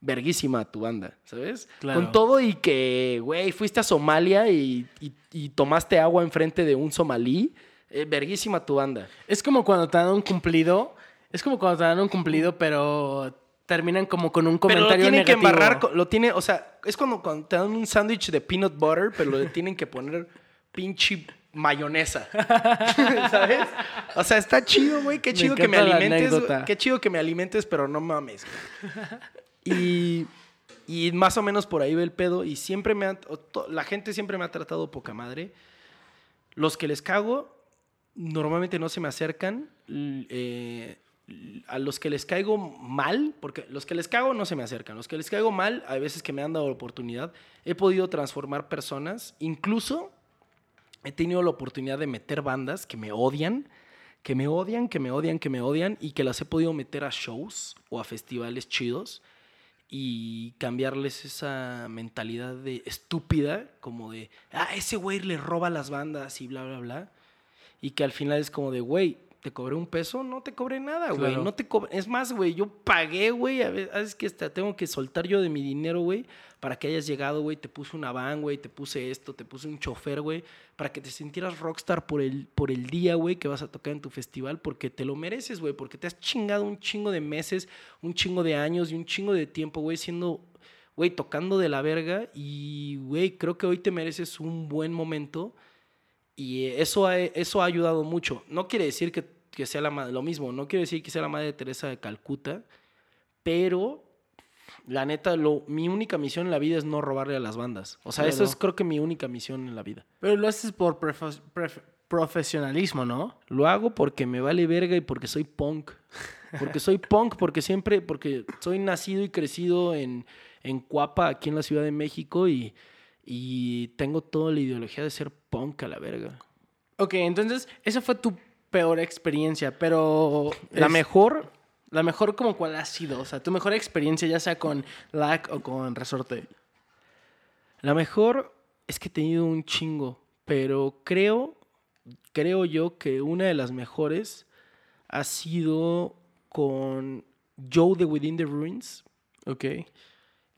verguísima tu banda, ¿sabes? Claro. Con todo y que, güey, fuiste a Somalia y, y- y tomaste agua enfrente de un somalí, eh, verguísima tu banda. Es como cuando te dan un cumplido. Es como cuando te dan un cumplido, pero terminan como con un Pero comentario lo tienen negativo. que embarrar, lo tiene, o sea, es como cuando te dan un sándwich de peanut butter, pero le tienen que poner pinche mayonesa. ¿Sabes? O sea, está chido, güey. Qué Me chido que me alimentes. Qué chido que me alimentes, pero no mames. Y, y más o menos por ahí ve el pedo. Y siempre me to- la gente siempre me ha tratado poca madre. Los que les cago, normalmente no se me acercan. Eh, a los que les caigo mal, porque los que les cago no se me acercan. Los que les caigo mal, hay veces que me han dado la oportunidad, he podido transformar personas. Incluso he tenido la oportunidad de meter bandas que me odian, que me odian, que me odian, que me odian, y que las he podido meter a shows o a festivales chidos y cambiarles esa mentalidad de estúpida, como de, ah, ese güey le roba las bandas y bla, bla, bla. Y que al final es como de, güey, ¿te cobré un peso? No te cobré nada, güey. Claro. No te cobré. Es más, güey, yo pagué, güey. A veces que hasta tengo que soltar yo de mi dinero, güey, para que hayas llegado, güey. Te puse una van, güey. Te puse esto, te puse un chofer, güey. Para que te sintieras rockstar por el, por el día, güey, que vas a tocar en tu festival. Porque te lo mereces, güey. Porque te has chingado un chingo de meses, un chingo de años y un chingo de tiempo, güey, siendo güey, tocando de la verga y, güey, creo que hoy te mereces un buen momento y eso ha, eso ha ayudado mucho. No quiere decir que, que sea la, ma- lo mismo, no quiere decir que sea la Madre Teresa de Calcuta, pero la neta, lo, mi única misión en la vida es no robarle a las bandas. O sea, eso Claro. es creo que mi única misión en la vida. Pero lo haces por profesionalismo, ¿no? Lo hago porque me vale verga y porque soy punk. Porque soy punk, porque siempre, porque soy nacido y crecido en, en Cuapa, aquí en la Ciudad de México, y, y tengo toda la ideología de ser punk a la verga. Ok, entonces esa fue tu peor experiencia, pero... La es- mejor, La mejor como cuál ha sido, o sea, tu mejor experiencia ya sea con LAC o con Resorte. la mejor es que he tenido un chingo, pero creo, creo yo que una de las mejores ha sido con Joe de Within the Ruins. Ok.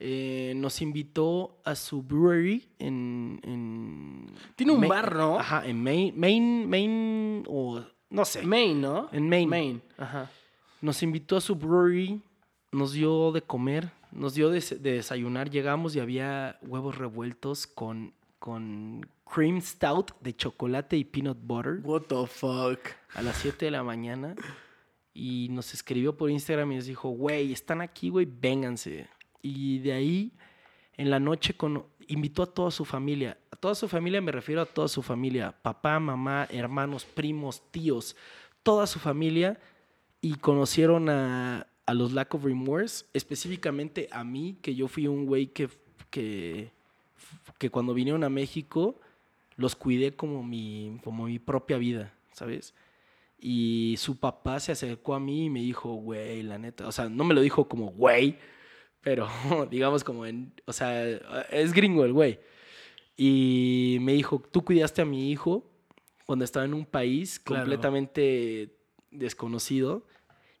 Eh, nos invitó a su brewery en... en Tiene un bar, ¿no? Ajá, en Maine, Maine, Maine o no sé. Maine, ¿no? En Maine. Maine, ajá. Nos invitó a su brewery, nos dio de comer, nos dio de, de desayunar. Llegamos y había huevos revueltos con, con cream stout de chocolate y peanut butter What the fuck. a las 7 de la mañana. Y nos escribió por Instagram y nos dijo, güey, están aquí, güey, vénganse. Y de ahí, en la noche, con, invitó a toda su familia. A toda su familia me refiero a toda su familia. Papá, mamá, hermanos, primos, tíos. Toda su familia. Y conocieron a, a los Lack of Remorse. Específicamente a mí, que yo fui un güey que, que, que cuando vinieron a México los cuidé como mi, como mi propia vida, ¿sabes? Y su papá se acercó a mí y me dijo, güey, la neta. O sea, no me lo dijo como güey, pero digamos como en. O sea, es gringo el güey. Y me dijo, tú cuidaste a mi hijo cuando estaba en un país Claro. completamente desconocido.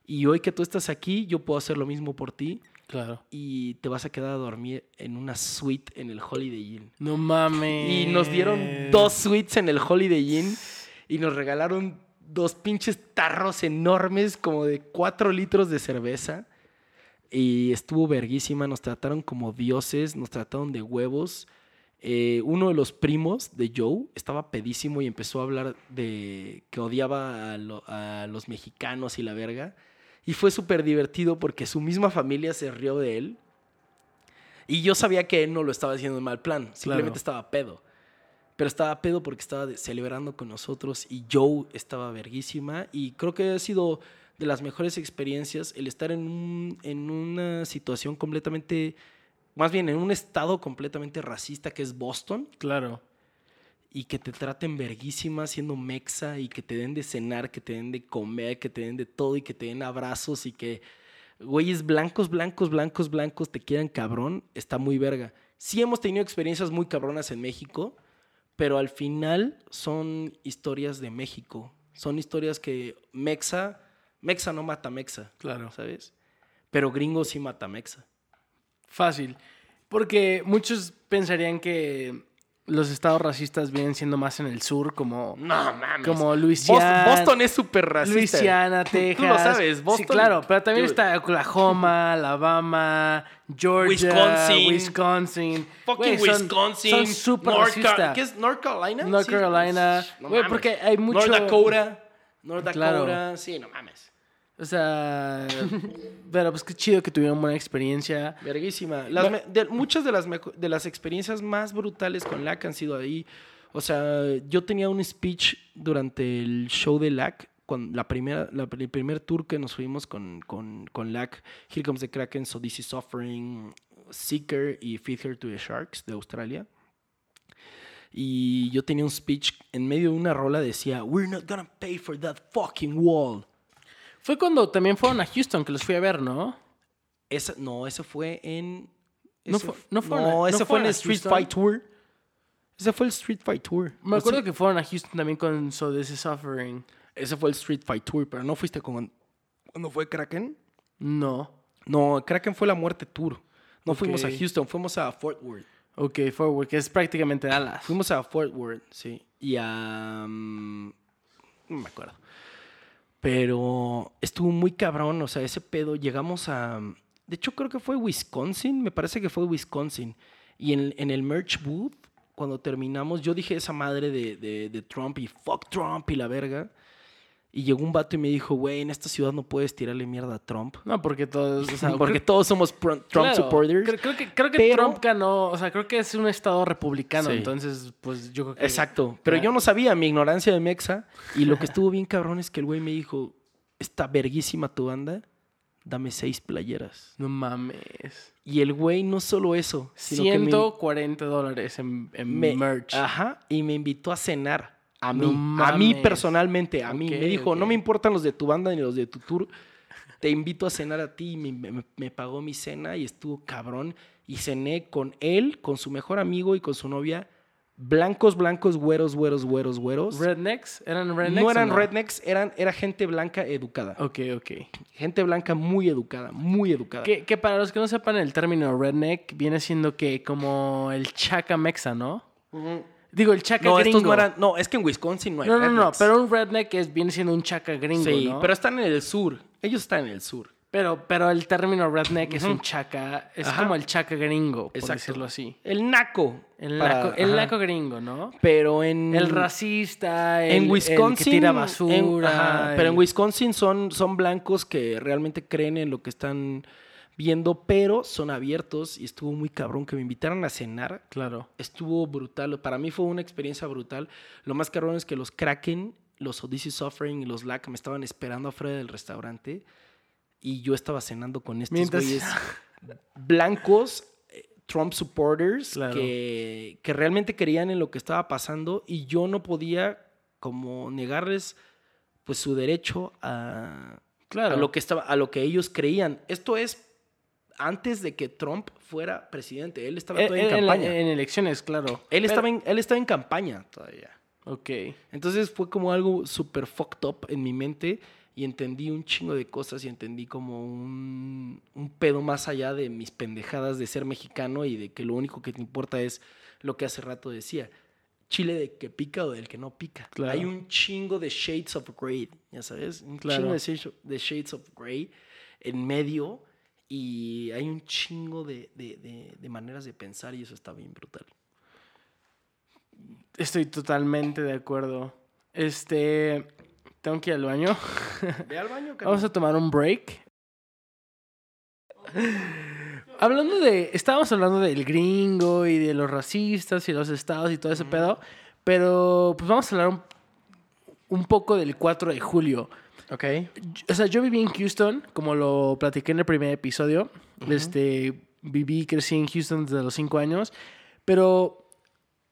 Y hoy que tú estás aquí, yo puedo hacer lo mismo por ti. Claro. Y te vas a quedar a dormir en una suite en el Holiday Inn. No mames. Y nos dieron dos suites en el Holiday Inn y nos regalaron dos pinches tarros enormes como de cuatro litros de cerveza. Y estuvo verguísima, nos trataron como dioses, nos trataron de huevos. Eh, uno de los primos de Joe estaba pedísimo y empezó a hablar de que odiaba a, lo- a los mexicanos y la verga. Y fue súper divertido porque su misma familia se rió de él. Y yo sabía que él no lo estaba haciendo en mal plan, simplemente Claro. estaba pedo. Pero estaba pedo porque estaba celebrando con nosotros y Joe estaba verguísima. Y creo que ha sido de las mejores experiencias el estar en, un- en una situación completamente, más bien en un estado completamente racista que es Boston Claro. y que te traten verguísima siendo mexa y que te den de cenar, que te den de comer, que te den de todo y que te den abrazos y que güeyes blancos, blancos, blancos, blancos, te quieran cabrón, está muy verga. Sí hemos tenido experiencias muy cabronas en México, pero al final son historias de México. Son historias que Mexa, Mexa no mata Mexa, Claro. ¿sabes? Pero gringo sí mata Mexa. Fácil. Porque muchos pensarían que los estados racistas vienen siendo más en el sur, como, No mames. como Boston, Luisiana. Boston es súper racista. Luisiana, Texas. Tú lo sabes, Sí, Boston. claro, pero también Dude, está Oklahoma, Alabama, Georgia, Wisconsin. Wisconsin. Fucking son- Wisconsin. Son súper racistas. ¿Qué es North Carolina? North Sí. Carolina. No Güey, mames. porque hay mucho- North Dakota. North Dakota. Claro. Sí, no mames. O sea, pero pues qué chido que tuvieron buena experiencia. Verguísima. Las Va- me- de- muchas de las, de las experiencias más brutales con LAC han sido ahí. O sea, yo tenía un speech durante el show de LAC, con la primera, la- el primer tour que nos fuimos con, con, con LAC, Here Comes the Kraken, So This Is Suffering, Seeker y Feed Her to the Sharks de Australia. Y yo tenía un speech en medio de una rola decía, We're not gonna pay for that fucking wall. Fue cuando también fueron a Houston que los fui a ver, ¿no? Esa, no, ese fue en. No ese fue- fu- no fueron a- no, no ese fue en el Street Houston. Fight Tour. Ese fue el Street Fight Tour. Me O acuerdo sea, que fueron a Houston también con So This Is Suffering. Ese fue el Street Fight Tour, pero no fuiste con. ¿Cuándo fue Kraken? No. No, Kraken fue la muerte tour. No fuimos a. Houston, fuimos a Fort Worth. Ok, Forward, que es prácticamente Dallas. Fuimos a Fort Worth, sí. Y a. mm, no me acuerdo. Pero estuvo muy cabrón, o sea, ese pedo. Llegamos a. De hecho, creo que fue Wisconsin, me parece que fue Wisconsin. Y en, en el merch booth, cuando terminamos, yo dije esa madre de, de- de Trump y fuck Trump y la verga. Y llegó un vato y me dijo, güey, en esta ciudad no puedes tirarle mierda a Trump. No, porque todos. O sea, Porque creo- todos somos Trump claro, supporters. Creo, creo que, creo que pero- Trump ganó. O sea, creo que es un estado republicano. Sí. Entonces, pues yo creo que. Exacto. Pero yo no sabía mi ignorancia de Mexa. Y lo que estuvo bien cabrón es que el güey me dijo: Está verguísima tu banda, dame seis playeras. No mames. Y el güey no solo eso, sino que me- 140 dólares en, en me, merch. Ajá. Y me invitó a cenar. A No mí. a mí personalmente. A mí. Me dijo: No me importan los de tu banda ni los de tu tour. Te invito a cenar a ti. Y me, me- me pagó mi cena y estuvo cabrón. Y cené con él, con su mejor amigo y con su novia. Blancos, blancos, güeros, güeros, güeros, güeros. ¿Rednecks? ¿Eran rednecks? no eran rednecks, eran, era gente blanca educada. Ok, ok. Gente blanca muy educada, muy educada. Que, que para los que no sepan el término redneck, viene siendo que como el chaca mexa, ¿no? Digo, el chaca No, gringo. estos no eran. No, es que en Wisconsin no hay No, no, no, rednecks. pero un redneck es, viene siendo un chaca gringo, Sí, ¿no? pero están en el sur. Ellos están en el sur. Pero, pero el término redneck es un chaca, es Ajá. como el chaca gringo, por Exacto. decirlo así. El naco. El, para- naco, el ajá. naco gringo, ¿no? Pero en. El racista, el, en Wisconsin. el que tira en- basura. pero en Wisconsin son, son blancos que realmente creen en lo que están viendo, pero son abiertos y estuvo muy cabrón que me invitaran a cenar. Claro. estuvo brutal. Para mí fue una experiencia brutal. Lo más cabrón es que los Kraken, los Odyssey Suffering y los Lack me estaban esperando afuera del restaurante y yo estaba cenando con estos Mientras- güeyes blancos, eh, Trump supporters, Claro. que, que realmente creían en lo que estaba pasando y yo no podía como negarles pues su derecho a, Claro. a lo que estaba a lo que ellos creían. Esto es antes de que Trump fuera presidente. Él estaba En, todavía en en- campaña. en elecciones, claro. Él, Pero- estaba en, él estaba en campaña todavía. Ok. Entonces fue como algo súper fucked up en mi mente y entendí un chingo de cosas y entendí como un, un pedo más allá de mis pendejadas de ser mexicano y de que lo único que te importa es lo que hace rato decía. Chile de que pica o del que no pica. Claro. Hay un chingo de shades of gray, ya sabes, un Claro. chingo de shades, de shades of gray en medio y hay un chingo de, de- de- de maneras de pensar y eso está bien brutal. Estoy totalmente de acuerdo. Este. Tengo que ir al baño. Ve al baño, Vamos a tomar un break. Hablando de. Estábamos hablando del gringo y de los racistas y los estados y todo ese pedo. Pero pues vamos a hablar un, un poco del 4 de julio. Ok. O sea, yo viví en Houston, como lo platiqué en el primer episodio. Este, viví y crecí en Houston desde los 5 años. Pero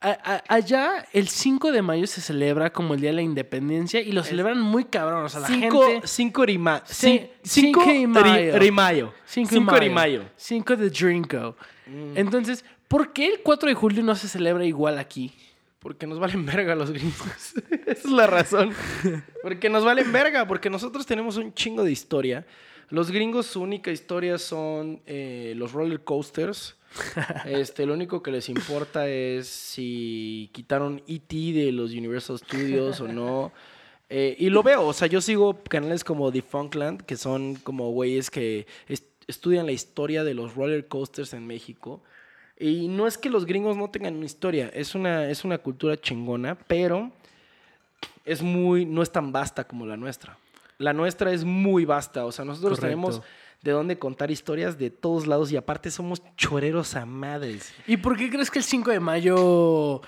a- a- allá el 5 de mayo se celebra como el Día de la Independencia y lo celebran muy cabrón. O sea, la Cinco, gente... cinco de ma- Sí, cin- cinco de ri- mayo. de mayo. 5 Cinco de mayo. 5 de Drinko. Mm. Entonces, ¿por qué el 4 de julio no se celebra igual aquí? Porque nos valen verga los gringos. Esa es la razón. Porque nos valen verga, porque nosotros tenemos un chingo de historia. Los gringos su única historia son eh, los roller coasters. Este, lo único que les importa es si quitaron E.T. de los Universal Studios o no. Eh, y lo veo, o sea, yo sigo canales como The Funkland, que son como güeyes que est- estudian la historia de los roller coasters en México. Y no es que los gringos no tengan una historia, es una, es una cultura chingona, pero es muy, no es tan vasta como la nuestra. La nuestra es muy vasta, o sea, nosotros Correcto. tenemos de dónde contar historias de todos lados y aparte somos choreros a madres. ¿Y por qué crees que el 5 de mayo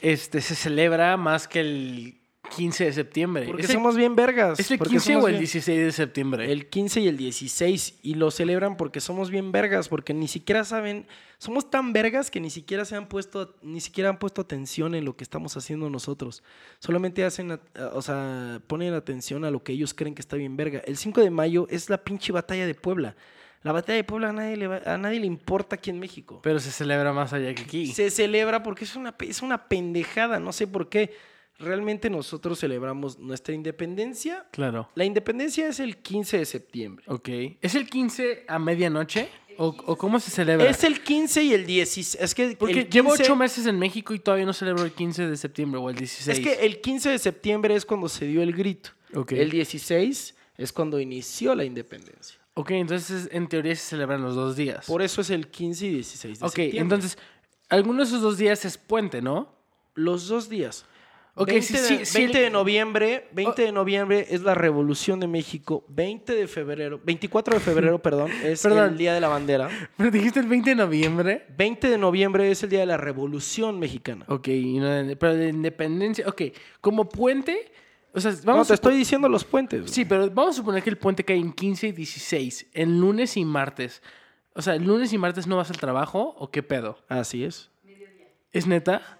este, se celebra más que el 15 de septiembre? Porque ¿Es el, somos bien vergas. ¿es el porque 15 somos o el bien- 16 de septiembre? El 15 y el 16 y lo celebran porque somos bien vergas, porque ni siquiera saben, somos tan vergas que ni siquiera se han puesto, ni siquiera han puesto atención en lo que estamos haciendo nosotros. Solamente hacen, o sea, ponen atención a lo que ellos creen que está bien verga. El 5 de mayo es la pinche batalla de Puebla. La batalla de Puebla a nadie le, va- a nadie le importa aquí en México. Pero se celebra más allá que aquí. Se celebra porque es una, es una pendejada, no sé por qué. Realmente nosotros celebramos nuestra independencia. Claro. La independencia es el 15 de septiembre. Ok. ¿Es el 15 a medianoche? ¿O, o cómo se celebra? Es el 15 y el 16. Es que Porque llevo 15 ocho meses en México y todavía no celebro el 15 de septiembre o el 16. Es que el 15 de septiembre es cuando se dio el grito. Ok. El 16 es cuando inició la independencia. Ok, entonces en teoría se celebran los dos días. Por eso es el 15 y 16 de ok, septiembre. entonces, alguno de esos dos días es puente, ¿no? los dos días. Ok, 20, sí, de, sí, sí, 20 el- de noviembre, 20 de noviembre es la Revolución de México. 20 de febrero, 24 de febrero, perdón, es Perdón. el Día de la Bandera. Pero dijiste el 20 de noviembre. 20 de noviembre es el Día de la Revolución Mexicana. Ok, no pero de independencia. Ok, como puente. O sea, Vamos, vamos te estoy diciendo los puentes. Sí, pero vamos a suponer que el puente cae en 15 y 16, en lunes y martes. O sea, ¿el lunes y martes no vas al trabajo o qué pedo? Así es. ¿Es neta?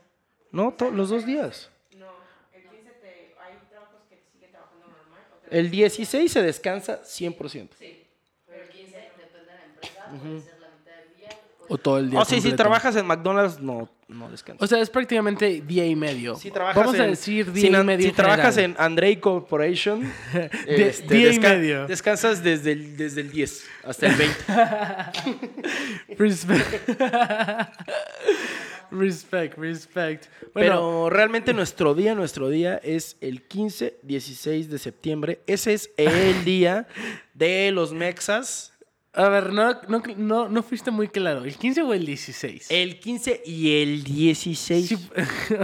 No, los dos días. No, el 15 te, hay trabajos que siguen trabajando normal. o El 16 se descansa 100%. Sí, pero el 15 depende de la empresa, puede ser la mitad del día. ¿O todo el día? O sea, si completo? trabajas en McDonald's, no, no descansas. O sea, es prácticamente día y medio. Si trabajas Vamos a en- decir si día na- y medio. Si en trabajas general. en Andrei Corporation, De- este, día y medio. descansas desde el, desde el 10 hasta el 20. Respect. Respect, respect. Bueno, Pero realmente nuestro día, nuestro día es el 15, 16 de septiembre. Ese es el día de los mexas. a ver, no, no, no, no fuiste muy claro. ¿El 15 o el 16? El 15 y el 16. Sí,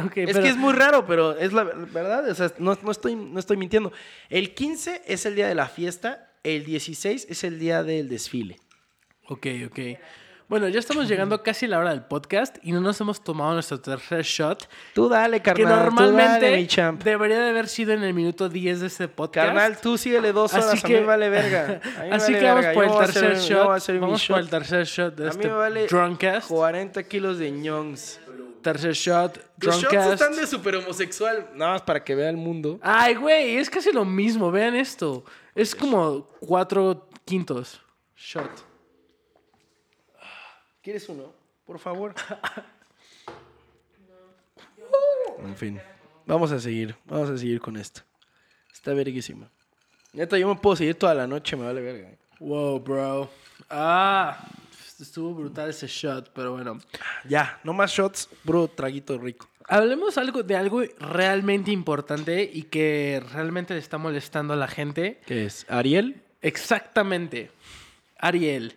ok, Es pero- que es muy raro, pero es la verdad. O sea, no, no estoy, no estoy mintiendo. El 15 es el día de la fiesta. El 16 es el día del desfile. Ok, ok. Bueno, ya estamos llegando casi a la hora del podcast y no nos hemos tomado nuestro tercer shot, Tú dale, que carnal. tú normalmente dale, mi champ. debería de haber sido en el minuto 10 de este podcast. Carnal, tú síguele dos horas. Así a mí que- me vale verga. Mí Así vale que vamos verga. por el hacer- tercer shot. Vamos por shot. el tercer shot de A mí este me vale Drunkcast. 40 kilos de ñongs. Tercer shot, Los shots están de super homosexual. Nada más para que vea el mundo. Ay, güey, es casi lo mismo. Vean esto. Es como cuatro quintos. Shot. ¿Quieres uno? Por favor. En fin. Vamos a seguir. Vamos a seguir con esto. Está verguísima. Neta, yo me puedo seguir toda la noche, me vale verga. Wow, bro. Ah, estuvo brutal ese shot, pero bueno. Ya, no más shots, bro, traguito rico. Hablemos algo de algo realmente importante y que realmente le está molestando a la gente. ¿Qué es? ¿Ariel? Exactamente. Ariel,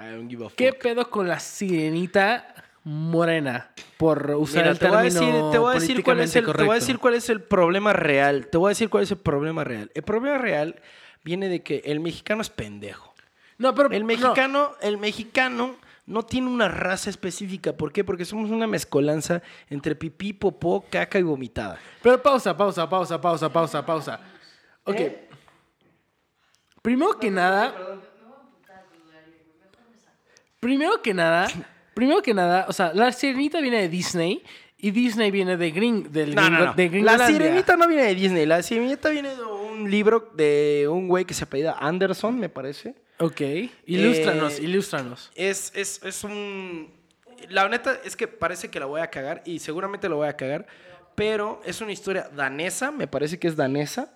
I don't give a fuck. ¿qué pedo con la sirenita morena? Por usar Mira, el te voy, a término decir, te, voy a decir cuál es el, te voy a políticamente decir cuál es el problema real. Te voy a decir cuál es el problema real. El problema real viene de que el mexicano es pendejo. No, pero El no. mexicano, el mexicano no tiene una raza específica. ¿Por qué? Porque somos una mezcolanza entre pipí, popó, caca y vomitada. Pero pausa, pausa, pausa, pausa, pausa, pausa. Ok. ¿Eh? Primero que nada. Primero que nada. Primero que nada, o sea, la sirenita viene de Disney Y Disney viene de Green, del No, no, gringo- no. de La sirenita no viene de Disney. La sirenita viene de un libro de un güey que se apellida Anderson, me parece. Ok. Ilústranos, Eh, ilústranos. Es, es, es un... La neta es que parece que la voy a cagar y seguramente lo voy a cagar, pero es una historia danesa, me parece que es danesa,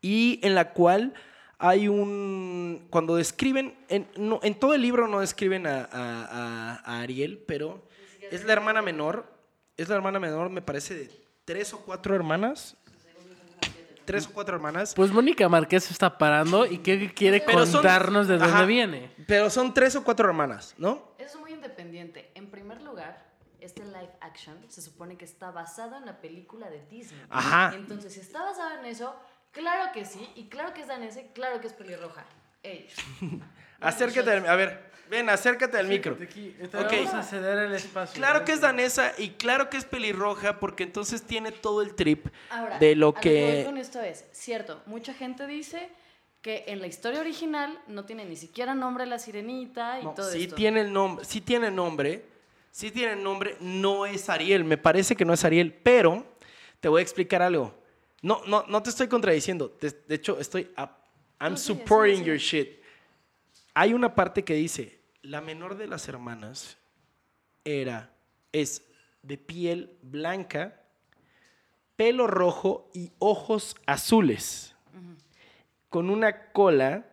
y en la cual hay un... Cuando describen, en, no- en todo el libro no describen a, a- a- a Ariel, pero es la hermana menor, es la hermana menor, me parece, de tres o cuatro hermanas. Tres o cuatro hermanas. Pues Mónica Márquez se está parando y ¿qué quiere Pero son- contarnos de dónde Ajá. viene? Pero son tres o cuatro hermanas, ¿no? Es muy independiente. En primer lugar, este live action se supone que está basado en la película de Disney. Ajá. Entonces, si está basado en eso, claro que sí. Y claro que es danesa y claro que es pelirroja. Ey. Acércate, al- a ver, ven, acércate al micro. Aquí, te Ok. vamos a ceder el espacio. Claro que es danesa y claro que es pelirroja porque entonces tiene todo el trip Ahora, de lo a que voy que... con esto es, cierto, mucha gente dice que en la historia original no tiene ni siquiera nombre la sirenita y No, todo sí esto. tiene el nombre, sí tiene nombre, sí tiene nombre, no es Ariel, me parece que no es Ariel, pero te voy a explicar algo. No, no, no te estoy contradiciendo, de, de hecho estoy, I'm No, supporting your shit. Hay una parte que dice, la menor de las hermanas era, es de piel blanca, pelo rojo y ojos azules, con una cola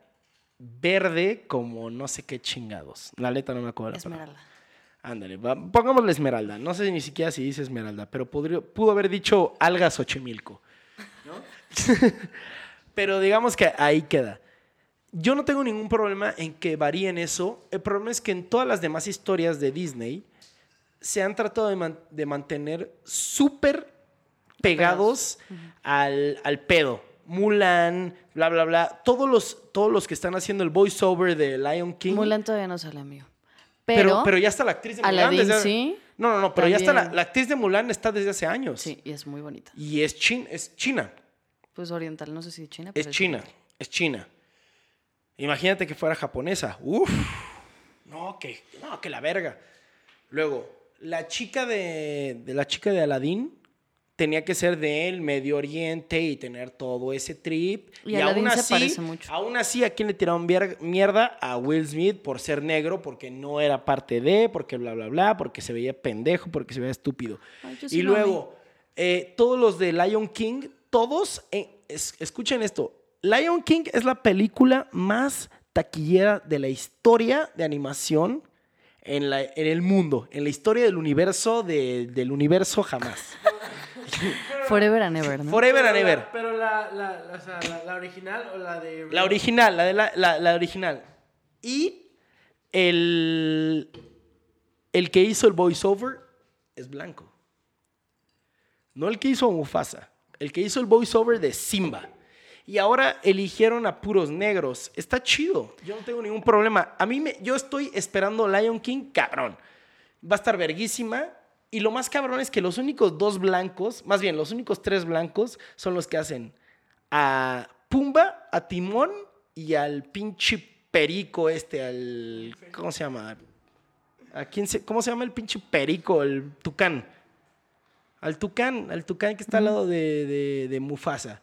verde como no sé qué chingados. La neta no me acuerdo. la palabra. Esmeralda. Ándale, pongámosle esmeralda. No sé ni siquiera si dice esmeralda, pero podría- pudo haber dicho algas Xochimilco. pero digamos que ahí queda. Yo no tengo ningún problema en que varíen eso. El problema es que en todas las demás historias de Disney se han tratado de, man- de mantener súper pegados al, al pedo. Mulan, bla, bla, bla. Todos los, todos los que están haciendo el voiceover de Lion King. Mulan todavía no sale, amigo. Pero, Pero, pero ya está la actriz de Mulan. Aladdin desde- sí. No, no, no, pero ya está la, También. la actriz de Mulan está desde hace años. Sí, y es muy bonita. Y es, chin, es China. Pues oriental, no sé si China. Es China. Es China. Imagínate que fuera japonesa. Uf. No, que, no, que la verga. Luego, la chica de, de la chica de Aladdin tenía que ser del Medio Oriente y tener todo ese trip. Y Aladdin aún así, mucho. aún así, ¿a quién le tiraron mierda? A Will Smith por ser negro, porque no era parte de, porque bla, bla, bla, porque se veía pendejo, porque se veía estúpido. Ay, y luego, eh, todos los de Lion King, todos, eh, es- escuchen esto, Lion King es la película más taquillera de la historia de animación en, la- en el mundo, en la historia del universo, de- del universo jamás. Forever and ever, ¿no? Forever and Pero la- ever. Pero la, la, la- o sea, la- la original o la de. La original, la, de la, la- la original. Y el, el que hizo el voiceover es blanco. No el que hizo a Mufasa, el que hizo el voiceover de Simba. Y ahora eligieron a puros negros. Está chido. Yo no tengo ningún problema. A mí me, yo estoy esperando Lion King, cabrón. Va a estar verguísima. Y lo más cabrón es que los únicos dos blancos, más bien los únicos tres blancos, son los que hacen a Pumba, a Timón y al pinche perico este, al... ¿Cómo se llama? ¿A quién se, ¿Cómo se llama el pinche perico? El tucán. Al tucán, al tucán que está al lado de, de- de Mufasa.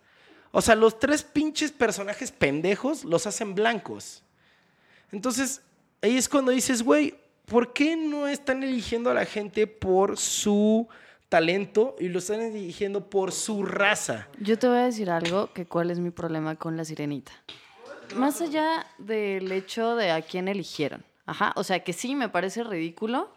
O sea, los tres pinches personajes pendejos los hacen blancos. Entonces, ahí es cuando dices, güey, ¿por qué no están eligiendo a la gente por su talento y lo están eligiendo por su raza? Yo te voy a decir algo, que cuál es mi problema con la sirenita. Más allá del hecho de a quién eligieron. Ajá, o sea que sí me parece ridículo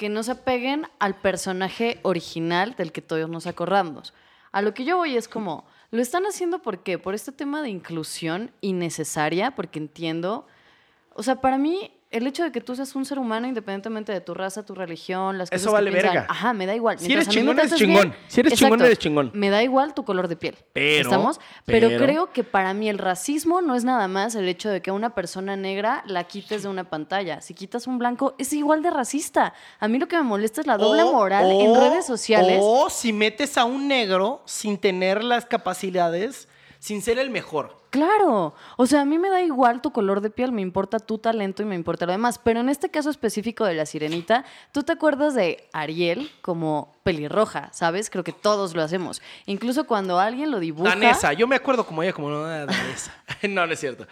que no se apeguen al personaje original del que todos nos acordamos. A lo que yo voy es como, lo están haciendo ¿por qué? Por este tema de inclusión innecesaria, porque entiendo, o sea, para mí el hecho de que tú seas un ser humano independientemente de tu raza, tu religión, las cosas Eso que vale piensan, verga. Ajá, me da igual. Si Mientras eres a mí me chingón, eres chingón. Si eres chingón, exacto, eres chingón. Me da igual tu color de piel. Pero, ¿Estamos? Pero, pero- creo que para mí el racismo no es nada más el hecho de que a una persona negra la quites de una pantalla. Si quitas un blanco, es igual de racista. A mí lo que me molesta es la doble O- moral en o- redes sociales. O si metes a un negro sin tener las capacidades sin ser el mejor. Claro, o sea, a mí me da igual tu color de piel, me importa tu talento y me importa lo demás, pero en este caso específico de la sirenita, tú te acuerdas de Ariel como pelirroja, ¿sabes? Creo que todos lo hacemos. Incluso cuando alguien lo dibuja... Danesa, yo me acuerdo como ella, como una danesa. no, no es cierto.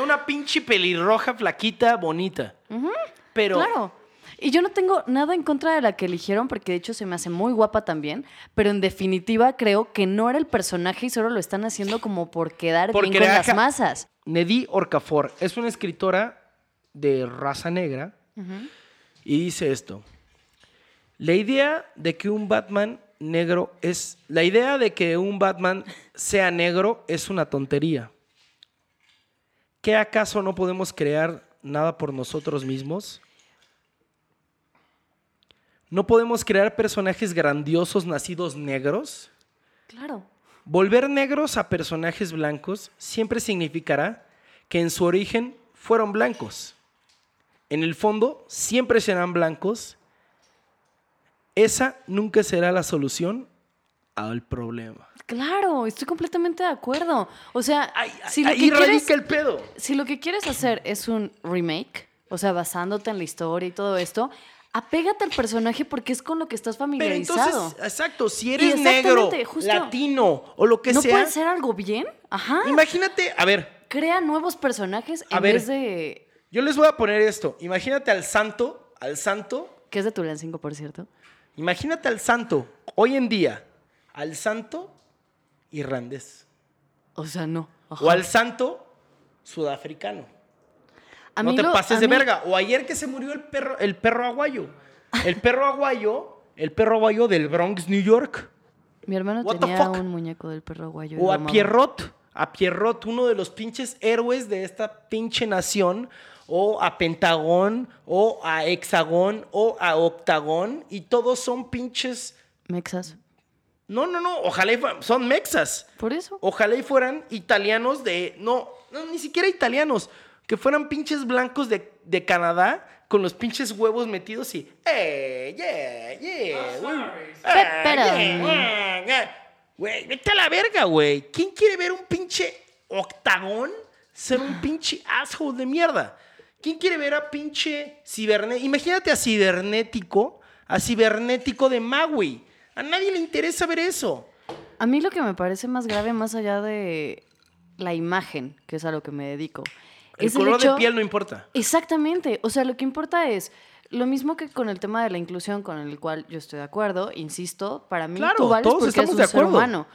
Una pinche pelirroja, flaquita, bonita. Pero Claro. Y yo no tengo nada en contra de la que eligieron, porque de hecho se me hace muy guapa también, pero en definitiva creo que no era el personaje y solo lo están haciendo como por quedar bien con las acá- masas. Neddy Orcafor es una escritora de raza negra y dice esto. La idea de que un Batman negro es... La idea de que un Batman sea negro es una tontería. ¿Qué acaso no podemos crear nada por nosotros mismos? ¿No podemos crear personajes grandiosos nacidos negros? Claro. Volver negros a personajes blancos siempre significará que en su origen fueron blancos. En el fondo siempre serán blancos. Esa nunca será la solución al problema. Claro, estoy completamente de acuerdo. O sea, Ay, si, lo ahí que quieres, el pedo. si lo que quieres hacer es un remake, o sea, basándote en la historia y todo esto, apégate al personaje porque es con lo que estás Pero familiarizado. entonces, exacto, si eres negro, justo. latino o lo que ¿No sea, puede ser algo bien? Ajá. imagínate, a ver, Crea nuevos personajes A en ver. vez de... yo les voy a poner esto. Imagínate al santo, al santo Que es de Tulancingo, por cierto. Imagínate al santo, hoy en día, al santo irlandés. O sea, no. Ajá. O al santo sudafricano. A no mí te lo- pases de mí- verga. O ayer que se murió el perro, el perro aguayo. El perro aguayo, el perro aguayo del Bronx, New York. Mi hermano What tenía un muñeco del perro guayo. y O a amaba. Pierrot, a Pierrot, uno de los pinches héroes de esta pinche nación. O a Pentagón, o a Hexagón, o a Octagón. Y todos son pinches. Mexas. No, no, no. Ojalá y fueran- son mexas. Por eso. Ojalá y fueran italianos de. No, no, ni siquiera italianos. Que fueran pinches blancos de, de Canadá con los pinches huevos metidos y. ¡Eh, yeah, yeah! ah, yeah, yeah". Güey, vete a la verga, güey. ¿Quién quiere ver un pinche octagón ser un pinche asshole de mierda? ¿Quién quiere ver a pinche cibernético? Imagínate a cibernético, a cibernético de Maui. A nadie le interesa ver eso. A mí lo que me parece más grave, más allá de la imagen, que es a lo que me dedico, El es color hecho- de piel no importa. Exactamente. O sea, lo que importa es lo mismo que con el tema de la inclusión, con el cual yo estoy de acuerdo, insisto, para mí Claro, tú vales todos porque estamos eres un de ser humano.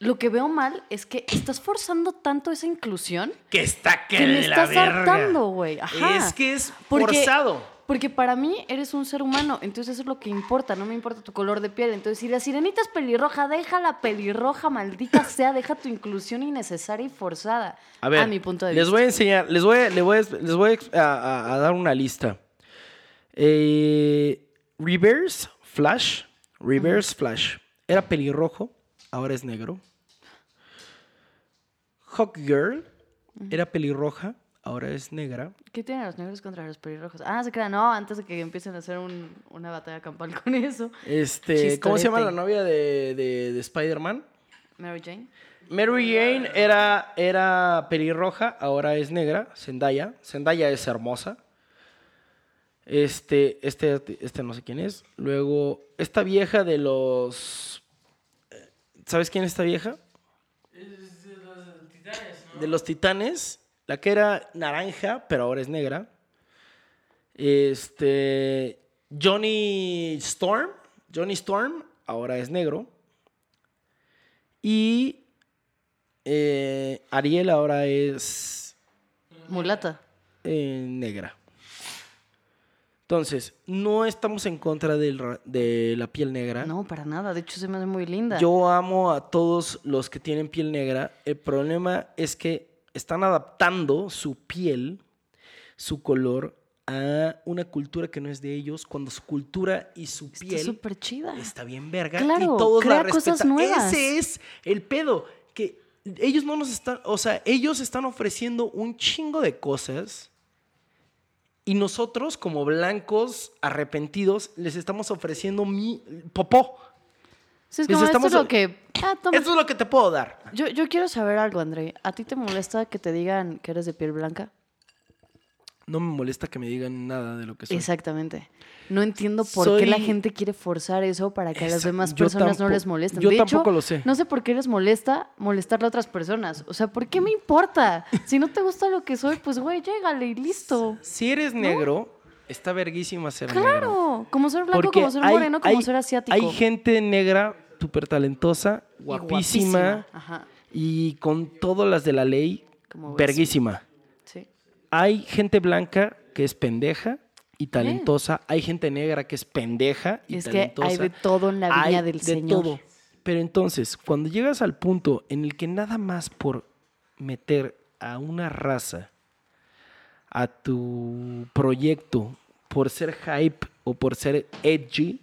Lo que veo mal es que estás forzando tanto esa inclusión Que está que, que me de la estás verga. hartando, güey. Ajá. Es que es Porque- forzado. Porque para mí eres un ser humano, entonces eso es lo que importa, no me importa tu color de piel. Entonces, si la sirenita es pelirroja, déjala pelirroja, maldita sea, deja tu inclusión innecesaria y forzada. A ver, mi punto de les vista. voy a enseñar, les voy, a- les voy, a- les a a, a- a dar una lista. Eh, Reverse Flash, Reverse Flash, era pelirrojo, ahora es negro. Hawk Girl, era pelirroja, ahora es negra. ¿Qué tienen los negros contra los pelirrojos? Ah, se crean, no, antes de que empiecen a hacer un- una batalla campal con eso. Este, ¿Cómo se llama la novia de, de- de Spider-Man? Mary Jane. Mary Jane era, era pelirroja, ahora es negra. Zendaya. Zendaya es hermosa. Este, este, este no sé quién es. Luego, esta vieja de los. eh, ¿Sabes quién es esta vieja? De los titanes. La que era naranja, pero ahora es negra. Este. Johnny Storm. Johnny Storm, ahora es negro. Y eh, Ariel ahora es Mulata. eh, negra. Entonces, no estamos en contra del de la piel negra. No, para nada. De hecho, se me hace muy linda. Yo amo a todos los que tienen piel negra. El problema es que están adaptando su piel, su color, a una cultura que no es de ellos, cuando su cultura y su Está piel chida. está bien verga Claro, y todos la crea cosas respetan. nuevas. Ese es el pedo, que ellos no nos están, o sea, ellos están ofreciendo un chingo de cosas y nosotros como blancos arrepentidos les estamos ofreciendo mi popó. Sí, es como estamos esto es lo que... Ah, toma. Eso es lo que te puedo dar. Yo, yo quiero saber algo, André. ¿A ti te molesta que te digan que eres de piel blanca? No me molesta que me digan nada de lo que soy. Exactamente. No entiendo por qué la gente quiere forzar eso para que a las Exacto. demás Yo personas no les molesten. yo de tampoco hecho, lo sé. No sé por qué les molesta molestarle a otras personas. O sea, ¿por qué me importa? Si no te gusta lo que soy, pues güey, llégale y listo. Si eres negro, está verguísima ser negro. Claro, como ser blanco, como ser moreno, como hay- ser asiático. Hay gente negra súper talentosa, Y guapísima Ajá. y con todas las de la ley, verguísima. Sí. Hay gente blanca que es pendeja y talentosa. Hay gente negra que es pendeja y Es que hay talentosa. de todo en la viña Hay del de Señor. todo. Pero entonces, cuando llegas al punto en el que nada más por meter a una raza a tu proyecto, por ser hype o por ser edgy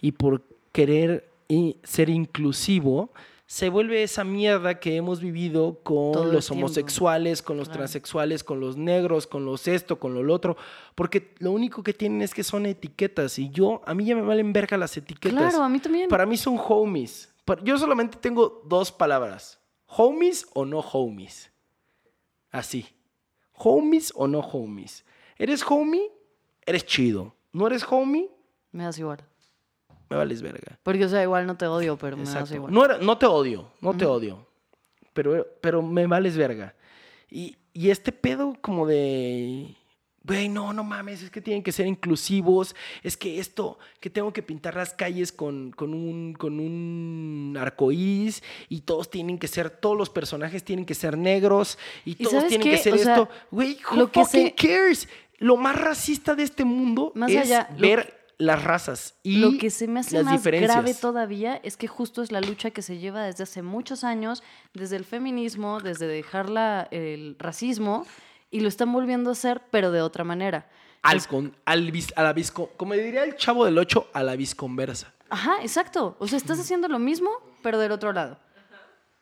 y por querer i- ser inclusivo, se vuelve esa mierda que hemos vivido con Todo los homosexuales, con los Claro. transexuales, con los negros, con los esto, con lo otro, porque lo único que tienen es que son etiquetas y yo, a mí ya me valen verga las etiquetas. Claro, a mí también. Para mí son homies. Yo solamente tengo dos palabras. Homies o no homies. Así. Homies o no homies. ¿Eres homie? Eres chido. ¿No eres homie? Me das igual. Me vales verga. Porque, o sea, igual no te odio, pero me das Exacto. igual. No, era- no te odio, no te odio. Pero, pero me vales verga. Y, y este pedo como de... Güey, no, no mames, es que tienen que ser inclusivos. Es que esto, que tengo que pintar las calles con, con un, con un arcoíris y todos tienen que ser, todos los personajes tienen que ser negros y, ¿Y todos tienen qué? que ser O esto. Güey, who lo que fucking se- cares? Lo más racista de este mundo Más es allá, ver las razas y Lo que se me hace más grave todavía es que justo es la lucha que se lleva desde hace muchos años, desde el feminismo, desde dejar la- el racismo, y lo están volviendo a hacer, pero de otra manera. Al, con, al vis- a la visco, como diría el chavo del 8, a la visconversa. Ajá, exacto. O sea, estás haciendo lo mismo, pero del otro lado.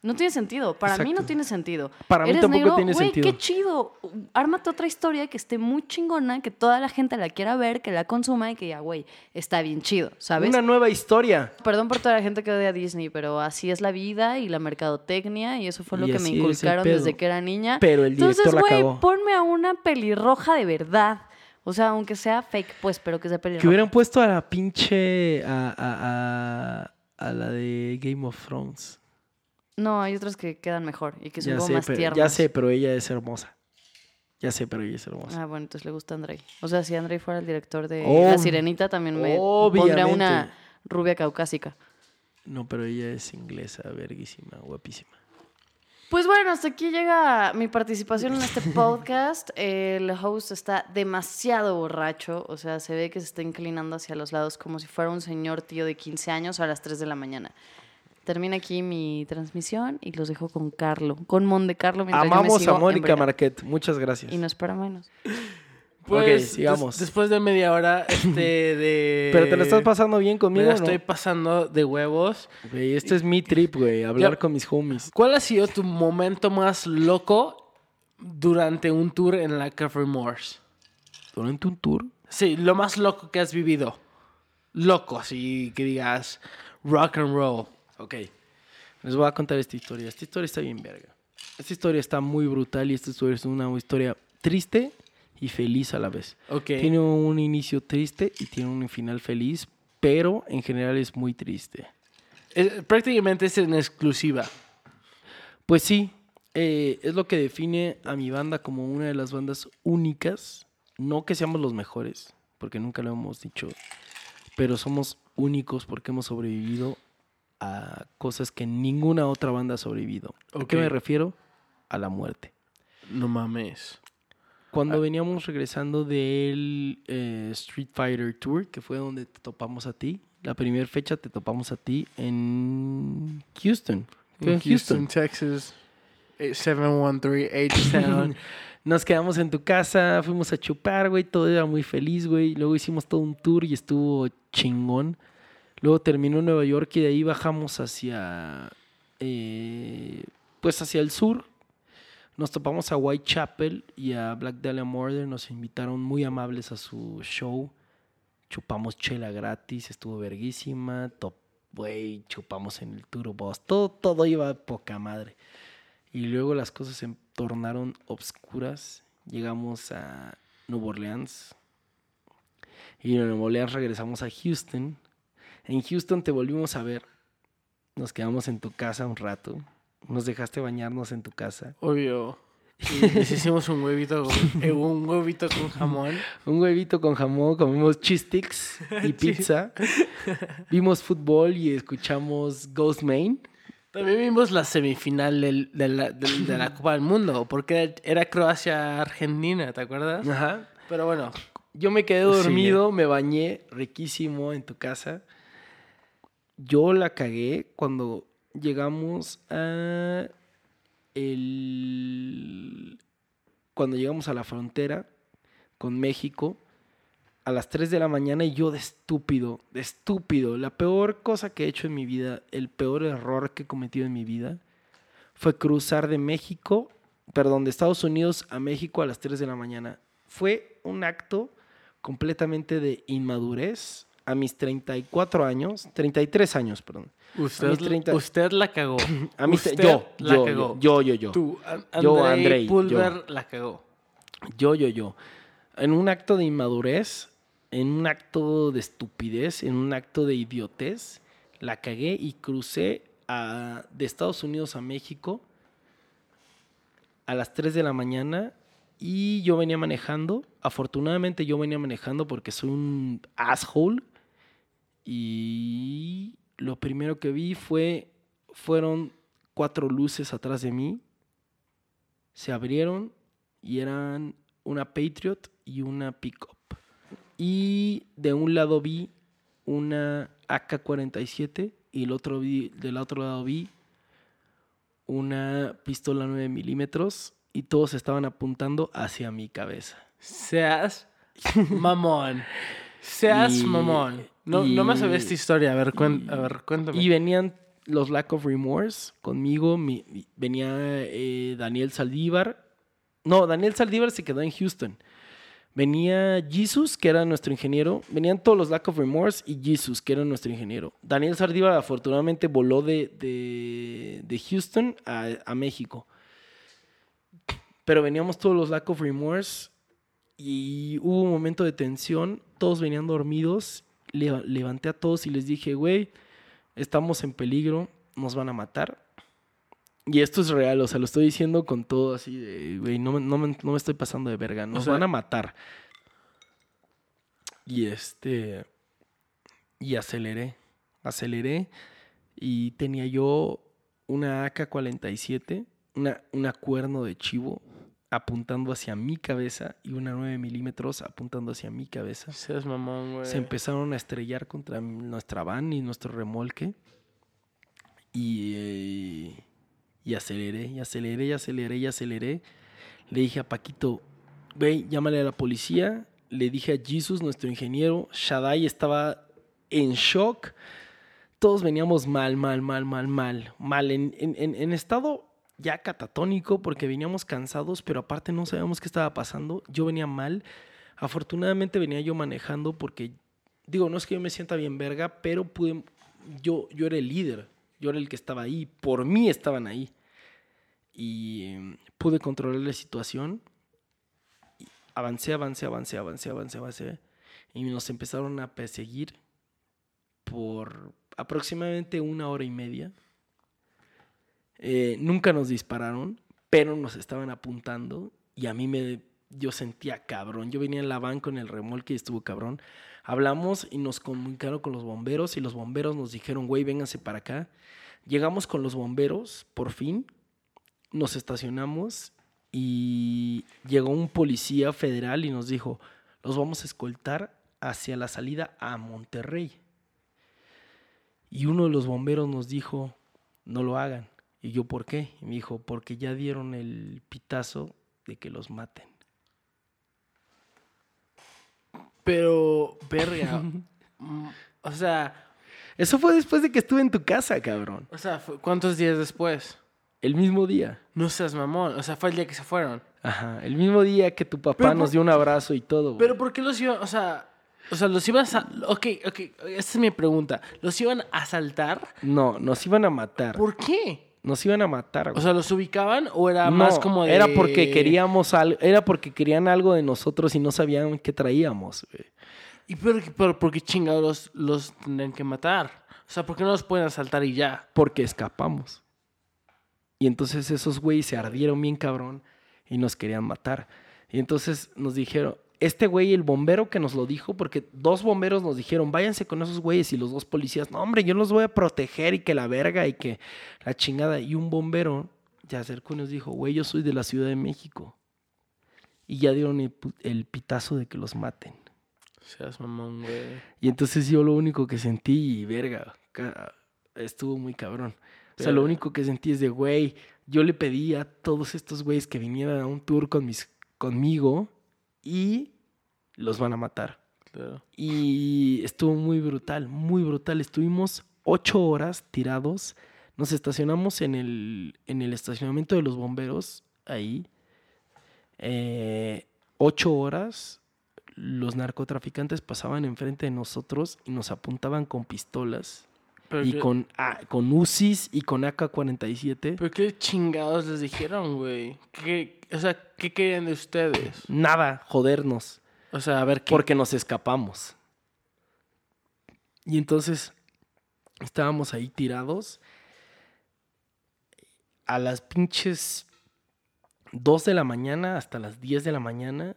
No tiene sentido. Para mí no tiene sentido. Para mí ¿Eres tampoco negro? tiene Güey, sentido. qué chido. Ármate otra historia que esté muy chingona, que toda la gente la quiera ver, que la consuma y que ya, güey, está bien chido, ¿sabes? Una nueva historia. Perdón por toda la gente que odia a Disney, pero así es la vida y la mercadotecnia y eso fue lo Y que me inculcaron desde que era niña. Pero el Entonces, director la güey, ponme a una pelirroja de verdad. O sea, aunque sea fake, pues, pero que sea pelirroja. Que hubieran puesto a la pinche. a, a, a, a la de Game of Thrones. No, hay otras que quedan mejor y que son Ya como sé, más pero, tiernas. ya sé, pero ella es hermosa. Ya sé, pero ella es hermosa. Ah, bueno, entonces le gusta a Andrei. O sea, si Andrei fuera el director de Ob- La Sirenita, también me pondría una rubia caucásica. No, pero ella es inglesa, verguísima, guapísima. Pues bueno, hasta aquí llega mi participación en este podcast. El host está demasiado borracho, o sea, se ve que se está inclinando hacia los lados como si fuera un señor tío de 15 años a las 3 de la mañana. Termina aquí mi transmisión y los dejo con Carlo, con Monte Carlo. mientras yo me Amamos sigo a Mónica embriagando. Marquet. Muchas gracias. Y no espera menos. Pues, sigamos. des- después de media hora este de... Pero te la estás pasando bien Me conmigo, la ¿no? estoy pasando de huevos. Güey, este es mi trip, güey. Hablar Ya- con mis homies. ¿Cuál ha sido tu momento más loco durante un tour en la Cafe Morse? Durante un tour. Sí, lo más loco que has vivido. Loco, así que digas rock and roll. Ok. Les voy a contar esta historia. Esta historia está bien verga. Esta historia está muy brutal y esta historia es una historia triste y feliz a la vez. Ok. Tiene un inicio triste y tiene un final feliz, pero en general es muy triste. Es- prácticamente es en exclusiva. Pues sí, eh, es lo que define a mi banda como una de las bandas únicas. No que seamos los mejores, porque nunca lo hemos dicho, pero somos únicos porque hemos sobrevivido a cosas que ninguna otra banda ha sobrevivido. ¿A qué me refiero? A la muerte. No mames. Cuando veníamos regresando del eh, Street Fighter Tour, que fue donde te topamos a ti, la primera fecha te topamos a ti en Houston. En Houston. Texas. 713 H-Town. Nos quedamos en tu casa, fuimos a chupar, güey, todo era muy feliz, güey. Luego hicimos todo un tour y estuvo chingón. Luego terminó en Nueva York y de ahí bajamos hacia, eh, pues hacia el sur. Nos topamos a Whitechapel y a Black Dahlia Murder. Nos invitaron muy amables a su show. Chupamos chela gratis, estuvo verguísima. top- chupamos en el turbos, todo, todo iba poca madre. Y luego las cosas se tornaron obscuras. Llegamos a Nueva Orleans. Y de Nueva Orleans regresamos a Houston. En Houston te volvimos a ver. Nos quedamos en tu casa un rato. Nos dejaste bañarnos en tu casa. Obvio. Y les hicimos un huevito con, eh, un huevito con jamón. Un huevito con jamón, comimos cheese sticks y pizza. Vimos fútbol y escuchamos Ghost Main. También vimos la semifinal del- de, la, del- de la Copa del Mundo, porque era Croacia-Argentina, ¿te acuerdas? Ajá. Pero bueno, Yo me quedé dormido, me bañé riquísimo en tu casa. Yo la cagué cuando llegamos a el cuando llegamos a la frontera con México a las 3 de la mañana y yo de estúpido, de estúpido, la peor cosa que he hecho en mi vida, el peor error que he cometido en mi vida fue cruzar de México, perdón, de Estados Unidos a México a las 3 de la mañana. Fue un acto completamente de inmadurez a mis 34 años, 33 años, perdón. usted, mis 30 usted la cagó. A usted yo, la yo, cagó. yo, yo, yo, Tú, An- Yo, Andrei Pulver la cagó. yo, yo, yo. En un acto de inmadurez, en un acto de estupidez, en un acto de idiotez, la cagué y crucé a- de Estados Unidos a México a las 3 de la mañana y yo venía manejando. Afortunadamente yo venía manejando porque soy un asshole y lo primero que vi fue fueron cuatro luces atrás de mí. Se abrieron y eran una Patriot y una Pickup. Y de un lado vi una AK-47 y el otro vi, del otro lado vi una pistola 9 milímetros y todos estaban apuntando hacia mi cabeza. Seas mamón. Seas Y- mamón. No, no me sabía y- esta historia. A ver, cuen- a ver cuéntame. Y venían los Lack of Remorse conmigo. mi- mi- venía eh, Daniel Saldívar. No, Daniel Saldívar se quedó en Houston. Venía Jesus, que era nuestro ingeniero. Venían todos los Lack of Remorse y Jesus, que era nuestro ingeniero. Daniel Saldívar afortunadamente voló de, de- de Houston a, a México. Pero veníamos todos los Lack of Remorse y hubo un momento de tensión. Todos venían dormidos. Le- levanté a todos y les dije, güey, estamos en peligro, nos van a matar. Y esto es real, o sea, lo estoy diciendo con todo así de, güey, no, me- no me, no me estoy pasando de verga, nos sea- van a matar. Y este, y aceleré, aceleré y tenía yo una AK-47, una, una cuerno de chivo apuntando hacia mi cabeza y una 9 milímetros apuntando hacia mi cabeza Seas mamón, güey. se empezaron a estrellar contra nuestra van y nuestro remolque. Y, eh, y aceleré, y aceleré, y aceleré, y aceleré. Le dije a Paquito, güey, llámale a la policía. Le dije a Jesus, nuestro ingeniero. Shaddai estaba en shock. Todos veníamos mal, mal, mal, mal, mal. Mal, en, en- en- en estado ya catatónico porque veníamos cansados, pero aparte no sabíamos qué estaba pasando. Yo venía mal. Afortunadamente venía yo manejando porque, digo, no es que yo me sienta bien verga, pero pude, yo, yo era el líder, yo era el que estaba ahí, por mí estaban ahí. Y em, pude controlar la situación. Y avancé, avancé, avancé, avancé, avancé, avancé. Y nos empezaron a perseguir por aproximadamente una hora y media. Eh, nunca nos dispararon, pero nos estaban apuntando y a mí me yo sentía cabrón. Yo venía en la van con el remolque y estuvo cabrón. Hablamos y nos comunicaron con los bomberos y los bomberos nos dijeron, güey, vénganse para acá. Llegamos con los bomberos, por fin, nos estacionamos y llegó un policía federal y nos dijo, los vamos a escoltar hacia la salida a Monterrey. Y uno de los bomberos nos dijo, no lo hagan. Y yo, ¿por qué? Y me dijo, porque ya dieron el pitazo de que los maten. Pero, verga. o sea, Eso fue después de que estuve en tu casa, cabrón. o sea, ¿cuántos días después? El mismo día. No seas mamón. O sea, fue el día que se fueron. Ajá. El mismo día que tu papá Pero nos por- dio un abrazo y todo. Pero ¿por qué los iban? O sea, O sea, los iban a... Ok, ok, esta es mi pregunta. ¿Los iban a asaltar? No, nos iban a matar. ¿Por qué? Nos iban a matar, O güey. sea, ¿los ubicaban o era No, más como de... Era porque queríamos algo, era porque querían algo de nosotros y no sabían qué traíamos, güey. ¿Y por, por, por qué chingados los, los tendrían que matar? O sea, ¿por qué no los pueden asaltar y ya? Porque escapamos. Y entonces esos güeyes se ardieron bien cabrón y nos querían matar. Y entonces nos dijeron, este güey, el bombero que nos lo dijo, porque dos bomberos nos dijeron, váyanse con esos güeyes y los dos policías, no hombre, yo los voy a proteger y que la verga y que la chingada. Y un bombero se acercó y nos dijo, güey, yo soy de la Ciudad de México. Y ya dieron el, pitazo de que los maten. Seas mamón, güey. Y entonces yo lo único que sentí, verga, ca- estuvo muy cabrón. O sea, lo Verga. único que sentí es de, güey, yo le pedí a todos estos güeyes que vinieran a un tour con mis, conmigo y los van a matar. Claro. Y estuvo muy brutal, muy brutal. Estuvimos ocho horas tirados. Nos estacionamos en el, en el estacionamiento de los bomberos, ahí. Eh, ocho horas. Los narcotraficantes pasaban enfrente de nosotros y nos apuntaban con pistolas. Pero y con, ah, con UCIs y con AK-47. ¿Pero qué chingados les dijeron, güey? ¿Qué, o sea, ¿qué querían de ustedes? Nada, jodernos. O sea, a ver, ¿qué? Porque nos escapamos. Y entonces estábamos ahí tirados. A las pinches 2 de la mañana hasta las 10 de la mañana.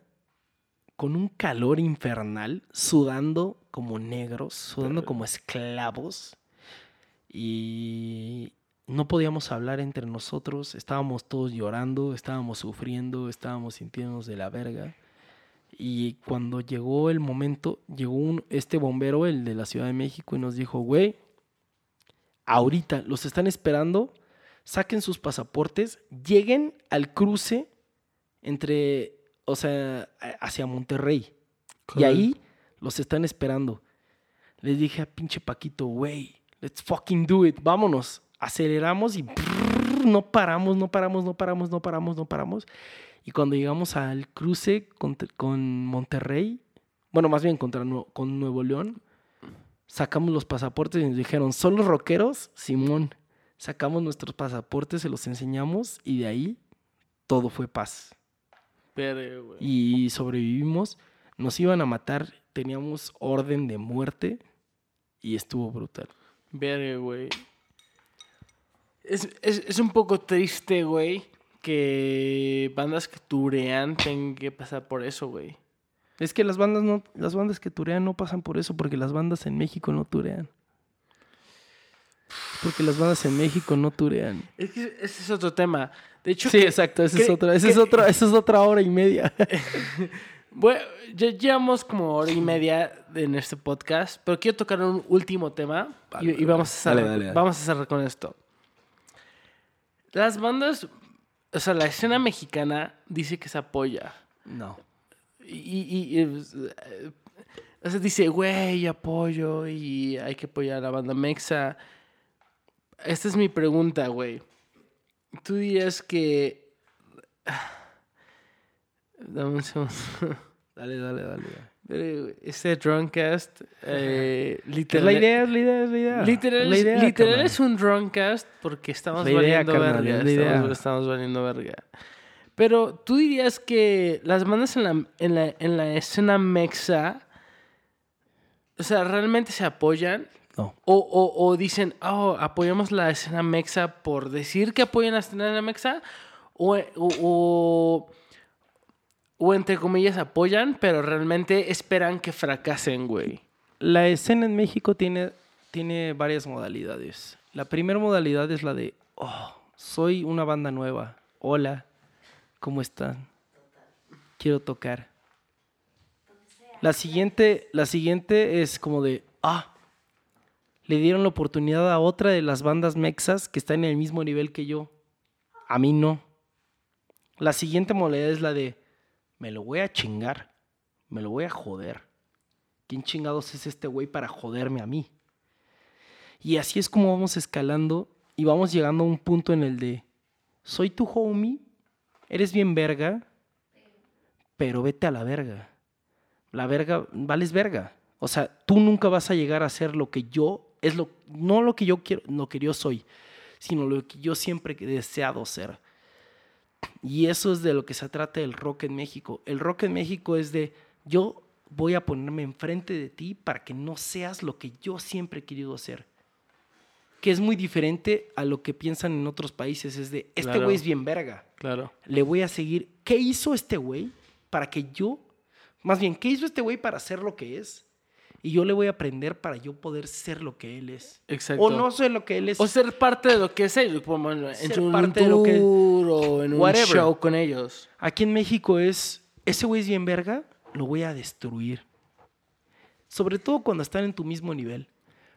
Con un calor infernal, sudando como negros, sudando como esclavos. Y no podíamos hablar entre nosotros. Estábamos todos llorando, estábamos sufriendo, estábamos sintiéndonos de la verga. Y cuando llegó el momento, llegó un, este bombero, el de la Ciudad de México, y nos dijo, güey, ahorita los están esperando, saquen sus pasaportes, lleguen al cruce entre, o sea, hacia Monterrey. Y ahí los están esperando. Les dije a pinche Paquito, güey, let's fucking do it, vámonos. Aceleramos y brrr, no paramos, no paramos, no paramos, no paramos, no paramos. Y cuando llegamos al cruce con, con Monterrey, bueno, más bien contra, con Nuevo León, sacamos los pasaportes y nos dijeron, ¿son los rockeros? Simón. Sacamos nuestros pasaportes, se los enseñamos y de ahí todo fue paz Verga, güey. y sobrevivimos. Nos iban a matar, teníamos orden de muerte y estuvo brutal. Verga, güey. Es, es, es un poco triste, güey, que bandas que turean tengan que pasar por eso, güey. Es que las bandas no, las bandas que turean no pasan por eso, porque las bandas en México no turean. Porque las bandas en México no turean. Es que ese es otro tema. De hecho, Sí, que- exacto, esa es que- otra, esa que- es otra, esa es otra hora y media. Bueno, ya llevamos como hora y media en este podcast, pero quiero tocar un último tema y, Vale, y vamos, a cerrar, dale, dale, dale. vamos a cerrar con esto. Las bandas, o sea, la escena mexicana dice que se apoya. No. Y, y- y, eh, o sea, dice, güey, apoyo y hay que apoyar a la banda mexa. Esta es mi pregunta, güey. Tú dirías que... Dame un segundo. Dale, dale, dale. Pero este Drunkcast, eh, ¿Qué es literal, la idea? Es la idea, es la idea. literal, Es la idea, literal es un Drunkcast porque estamos idea, valiendo carnal, verga. es Estamos, estamos valiendo verga. Pero tú dirías que las bandas en la, en la, en la escena mexa, o sea, ¿realmente se apoyan? No. O, o, o dicen, oh, apoyamos la escena mexa por decir que apoyan la escena mexa, o, o, o, entre comillas apoyan, pero realmente esperan que fracasen, güey. La escena en México tiene, tiene varias modalidades. La primera modalidad es la de, oh, soy una banda nueva. Hola, ¿cómo están? Quiero tocar. La siguiente, la siguiente es como de, ah, le dieron la oportunidad a otra de las bandas mexas que está en el mismo nivel que yo. A mí no. La siguiente modalidad es la de, me lo voy a chingar, me lo voy a joder. ¿Quién chingados es este güey para joderme a mí? Y así es como vamos escalando y vamos llegando a un punto en el de, soy tu homie, eres bien verga, pero vete a la verga. la verga, vales verga. O sea, tú nunca vas a llegar a ser lo que yo, es lo, no lo que yo quiero, lo que yo soy, sino lo que yo siempre he deseado ser. Y eso es de lo que se trata el rock en México. El rock en México es de yo voy a ponerme enfrente de ti para que no seas lo que yo siempre he querido ser. Que es muy diferente a lo que piensan en otros países. Es de, este Claro. güey es bien verga. Claro. Le voy a seguir. ¿Qué hizo este güey para que yo, más bien, qué hizo este güey para ser lo que es? Y yo le voy a aprender para yo poder ser lo que él es. Exacto. O no ser lo que él es. O ser parte de lo que es ellos, como en, Ser un parte de lo que- tour o en un Whatever. show con ellos. Aquí en México es, ese güey es bien verga, lo voy a destruir. Sobre todo cuando están en tu mismo nivel.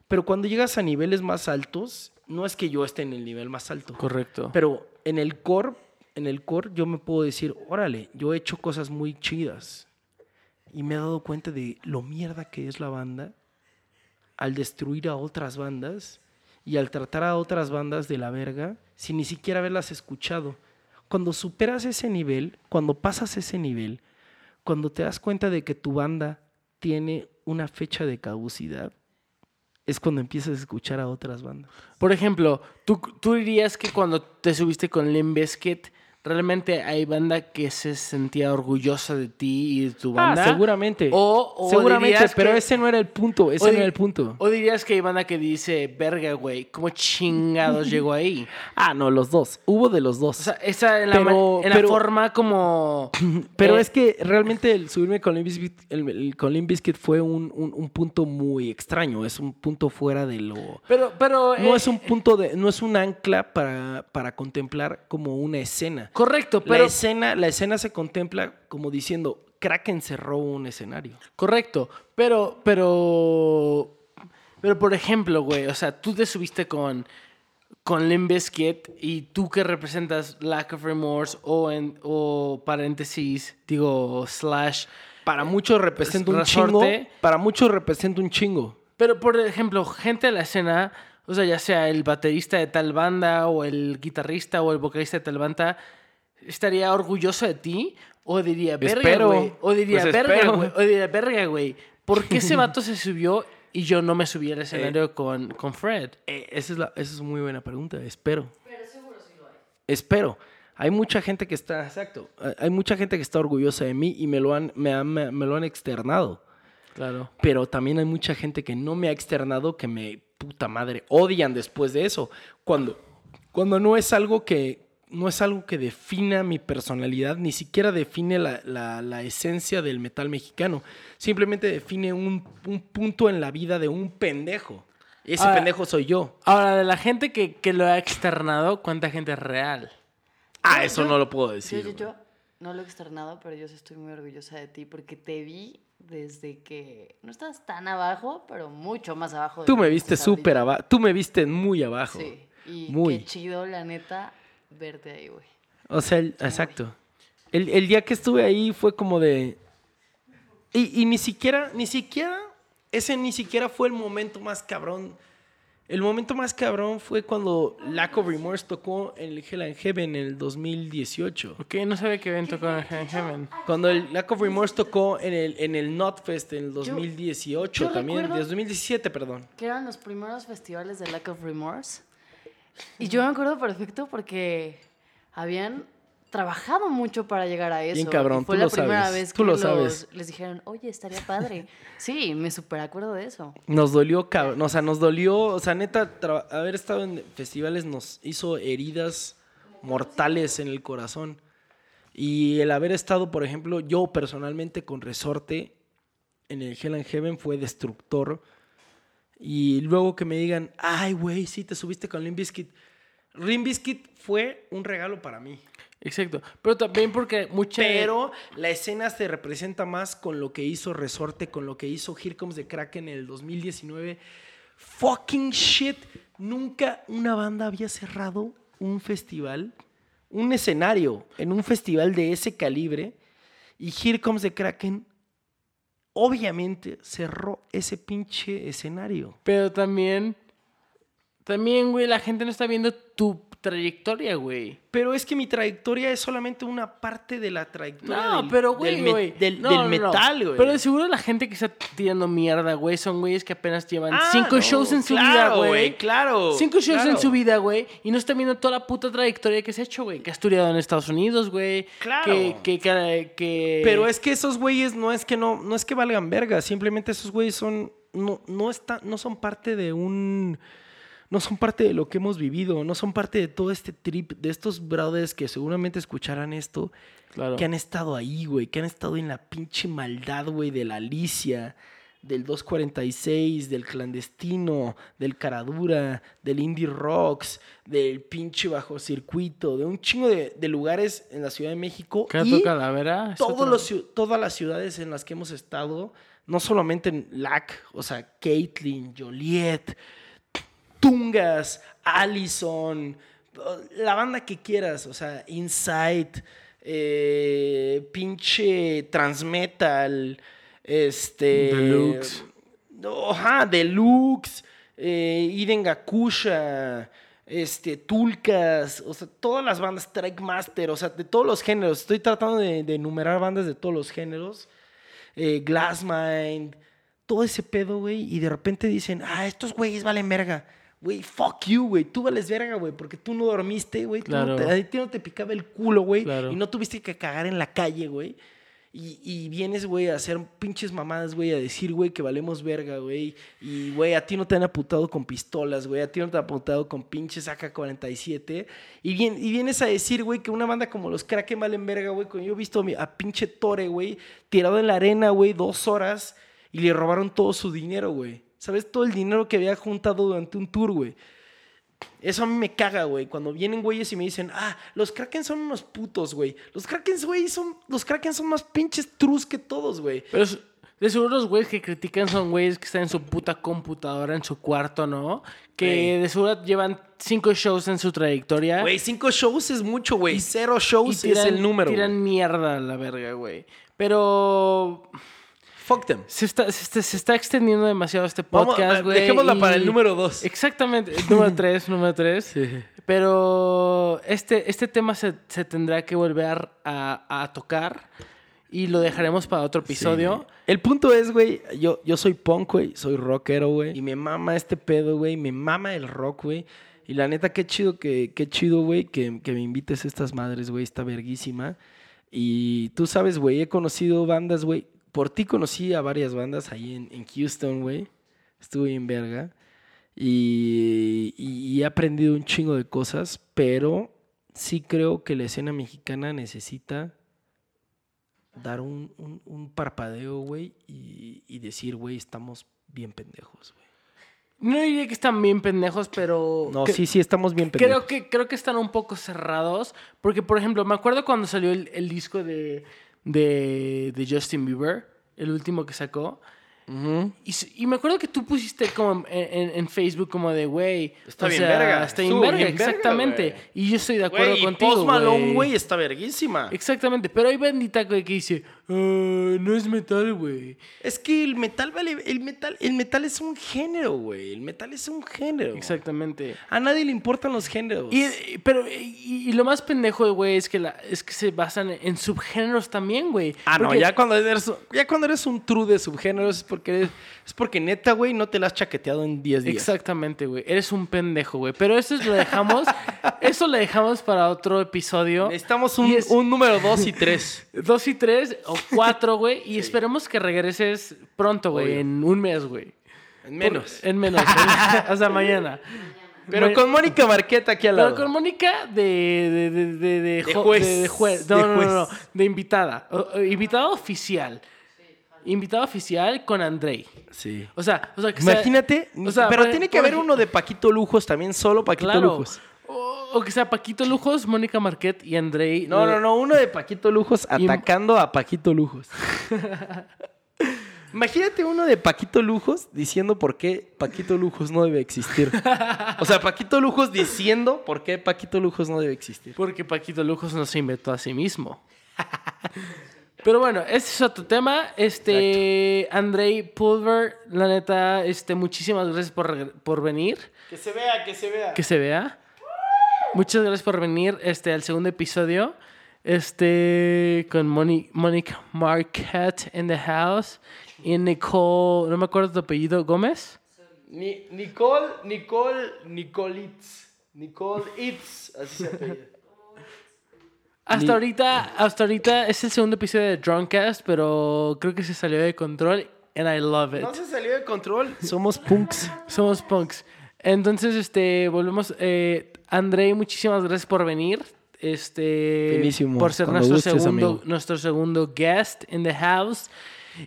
Pero cuando llegas a niveles más altos, no es que yo esté en el nivel más alto. Correcto. Pero en el core, en el core yo me puedo decir, órale, yo he hecho cosas muy chidas. Y me he dado cuenta de lo mierda que es la banda al destruir a otras bandas y al tratar a otras bandas de la verga sin ni siquiera haberlas escuchado. Cuando superas ese nivel, cuando pasas ese nivel, cuando te das cuenta de que tu banda tiene una fecha de caducidad, es cuando empiezas a escuchar a otras bandas. Por ejemplo, ¿tú, tú dirías que cuando te subiste con Limp Bizkit, realmente hay banda que se sentía orgullosa de ti y de tu banda. Ah, seguramente. O, o seguramente, pero que- ese no era el punto. Ese no era el punto. O dirías que hay banda que dice, verga, güey, ¿cómo chingados llegó ahí? Ah, no, los dos. Hubo de los dos. O sea, esa en la, Pero- en la pero- forma como... pero eh, es que realmente el subirme con Limp Bizkit, el, el- con Limp Bizkit fue un, un- un punto muy extraño. Es un punto fuera de lo. Pero, pero... No eh, es un punto de. No es un ancla para, para contemplar como una escena. Correcto, La pero... escena, la escena se contempla como diciendo. Kraken cerró un escenario. Correcto, pero, pero, pero por ejemplo, güey, o sea, tú te subiste con, con Bizkit y tú que representas Lack of Remorse o, en, o paréntesis, digo, slash, Para muchos representa un chingo. Para muchos representa un chingo. pero por ejemplo, gente de la escena, o sea, ya sea el baterista de tal banda o el guitarrista o el vocalista de tal banda, estaría orgulloso de ti o diría, verga, güey, o diría, Pues verga, güey, o diría, verga, güey, ¿por qué ese vato se subió y yo no me subí al escenario con, con Fred? Eh, esa, es la, esa es muy buena pregunta. Espero. Pero seguro sí lo hay. Espero. Hay mucha gente que está, exacto, hay- hay mucha gente que está orgullosa de mí y me lo han, me han- me- me lo han externado. Claro. Pero también hay mucha gente que no me ha externado que me, puta madre, odian después de eso. Cuando, cuando no es algo que, no es algo que defina mi personalidad, ni siquiera define la, la- la esencia del metal mexicano. Simplemente define un, un punto en la vida de un pendejo. Ese Ah. pendejo soy yo. Ahora, de la gente que, que lo ha externado, ¿cuánta gente es real? Ah, Yo- eso yo- no lo puedo decir. yo, no lo he externado, pero yo estoy muy orgullosa de ti porque te vi desde que no estabas tan abajo, pero mucho más abajo. de Tú me viste súper abajo. Tú me viste muy abajo. Sí, y Muy. qué chido, la neta, verte ahí, güey. O sea, el- exacto. El, el día que estuve ahí fue como de. Y, y ni siquiera, ni siquiera, ese ni siquiera fue el momento más cabrón. El momento más cabrón fue cuando Lack of Remorse tocó en el Hell and Heaven en el 2018. Ok, no sabía que evento con el Heaven. Cuando el Lack of Remorse tocó en el, en el Notfest en el 2018 yo también, recuerdo- 2017, perdón. Que eran los primeros festivales de Lack of Remorse. Y yo me acuerdo perfecto porque habían trabajado mucho para llegar a eso. Bien cabrón, y fue tú la lo primera sabes, vez tú que lo los- sabes. les dijeron, oye, estaría padre. Sí, me super acuerdo de eso. Nos dolió, cabrón. O sea, nos dolió. O sea, neta, haber estado en festivales nos hizo heridas mortales en el corazón. Y el haber estado, por ejemplo, yo personalmente con Resorte en el Hell and Heaven fue destructor. Y luego que me digan, ay, güey, sí, te subiste con Limp Bizkit. Limp Bizkit fue un regalo para mí. Exacto. Pero también porque mucha... Pero la escena se representa más con lo que hizo Resorte, con lo que hizo Here Comes the Kraken en el 2019. Fucking shit. Nunca una banda había cerrado un festival, un escenario en un festival de ese calibre. Y Here Comes the Kraken obviamente cerró ese pinche escenario. Pero también También, güey, la gente no está viendo tu trayectoria, güey. Pero es que mi trayectoria es solamente una parte de la trayectoria No, del, pero, del güey, me- güey. del, No, del no, no. metal, güey. Pero de seguro la gente que está tirando mierda, güey, son güeyes que apenas llevan Ah, cinco shows en su claro, vida, güey. Claro. Cinco shows claro. en su vida, güey. Y no están viendo toda la puta trayectoria que se ha hecho, güey. Que ha estudiado en Estados Unidos, güey. Claro. Que, que, que, que- Pero es que esos güeyes no es que no, no es que valgan verga, simplemente esos güeyes son no no está, no son parte de un no son parte de lo que hemos vivido, no son parte de todo este trip de estos brothers que seguramente escucharán esto, Claro. que han estado ahí, güey, que han estado en la pinche maldad, güey, de la Alicia, del 246, del clandestino, del Caradura, del Indie Rocks, del pinche bajo circuito, de un chingo de, de lugares en la Ciudad de México. Y Calavera. todos los todas las ciudades en las que hemos estado, no solamente en LAC, o sea, Caitlin, Joliet, Tungas, Allison, la banda que quieras, o sea, Insight, eh, pinche Transmetal, este... Deluxe. Ajá, Deluxe, eh, Iden Gakusha, este, Tulcas, o sea, todas las bandas, Strike Master, o sea, de todos los géneros. Estoy tratando de, de enumerar bandas de todos los géneros. Eh, Glassmind, todo ese pedo, güey. Y de repente dicen, ah, estos güeyes valen verga. Güey, fuck you, güey. Tú vales verga, güey, porque tú no dormiste, güey. No Claro. A ti no te picaba el culo, güey. Claro. Y no tuviste que cagar en la calle, güey. Y, y vienes, güey, a hacer pinches mamadas, güey, a decir, güey, que valemos verga, güey. Y, güey, a ti no te han apuntado con pistolas, güey. A ti no te han apuntado con pinches AK-47. Y, bien, y vienes a decir, güey, que una banda como los Kraken valen verga, güey. Cuando yo he visto a pinche Tore, güey, tirado en la arena, güey, dos horas. Y le robaron todo su dinero, güey. ¿Sabes? Todo el dinero que había juntado durante un tour, güey. Eso a mí me caga, güey. Cuando vienen güeyes y me dicen, ah, los Kraken son unos putos, güey. Los Kraken, güey, son, los Kraken son más pinches trus que todos, güey. Pero es- de seguro los güeyes que critican son güeyes que están en su puta computadora, en su cuarto, ¿no? Que de seguro llevan cinco shows en su trayectoria. Güey, cinco shows es mucho, güey. Cero y shows tiran, es el número. tiran mierda a la verga, güey. Pero Fuck them. se está, se, está, se está extendiendo demasiado este podcast, güey. dejémosla y- para el número dos. Exactamente, número tres, número tres. Pero este, este tema se, se tendrá que volver a, a tocar y lo dejaremos para otro episodio. El punto es, güey, yo, yo soy punk, güey, soy rockero, güey. Y me mama este pedo, güey, me mama el rock, güey. Y la neta, qué chido que, qué chido, güey, que, que me invites a estas madres, güey, está verguísima. Y tú sabes, güey, he conocido bandas, güey. Por ti conocí a varias bandas ahí en, en Houston, güey. Estuve en verga. Y, he aprendido un chingo de cosas, pero sí creo que la escena mexicana necesita dar un, un- un parpadeo, güey, y, y decir, güey, estamos bien pendejos, güey. No diría que están bien pendejos, pero... No, que- sí, sí, estamos bien pendejos. Creo que, creo que están un poco cerrados. Porque, por ejemplo, me acuerdo cuando salió el, el disco de, de, de Justin Bieber, el último que sacó. Y, me acuerdo que tú pusiste como en, en- en Facebook como de, güey... Está o bien sea, verga, Está bien verga, bien exactamente. y yo estoy de acuerdo Güey, y contigo, Post Malone, güey. está verguísima. Exactamente, pero hay bandita güey, que dice, "Ah, no es metal, güey. Es que el metal vale, el metal, el metal es un género, güey. El metal es un género. Exactamente. A nadie le importan los géneros. Y, pero, y, y lo más pendejo, güey, es que, la, es que se basan en subgéneros también, güey. Ah, no, ya cuando eres, ya cuando eres un true de subgéneros es porque eres, es porque neta, güey, no te la has chaqueteado en 10 días. Exactamente, güey. Eres un pendejo, güey. Pero eso lo dejamos, eso lo dejamos para otro episodio. Necesitamos un, es- un número 2 y 3. Dos y tres o cuatro, güey. Y esperemos que regreses pronto, güey. En un mes, güey. En menos. En menos. hasta mañana. Pero con Mónica Marqueta aquí al Pero lado. con Mónica de, de, de, de, de De jo- juez. de- juez. No, no, no. De invitada. Invitada oficial. Invitada oficial con Andrei. Sí. O sea, o sea que sea- Imagínate, o sea, pero tiene que haber uno de Paquito Lujos también, solo Paquito Claro. Lujos. O, o que sea Paquito Lujos, Mónica Marquet y Andrei. No, no, no, uno de Paquito Lujos Y- atacando a Paquito Lujos. Imagínate uno de Paquito Lujos diciendo por qué Paquito Lujos no debe existir. O sea, Paquito Lujos diciendo por qué Paquito Lujos no debe existir. Porque Paquito Lujos no se inventó a sí mismo. Pero bueno, ese es otro tema. Este, Andrei Pulver, la neta, este, muchísimas gracias por, por venir. Que se vea, que se vea. Que se vea. Muchas gracias por venir este, al segundo episodio. Este, con Moni- Mónica Marquette in the house. Y Nicole, no me acuerdo tu apellido, Gómez. Ni, Nicole, Nicole, Nicolitz. Nicole Itz, así se apellida. Hasta Ni- ahorita, hasta ahorita es el segundo episodio de Drunkcast, pero creo que se salió de control and I love it. No se salió de control. Somos punks. Somos punks. Entonces, este, volvemos. Eh, Andrei, muchísimas gracias por venir. Este, por ser Cuando nuestro gustes, segundo, amigo. nuestro segundo guest in the house.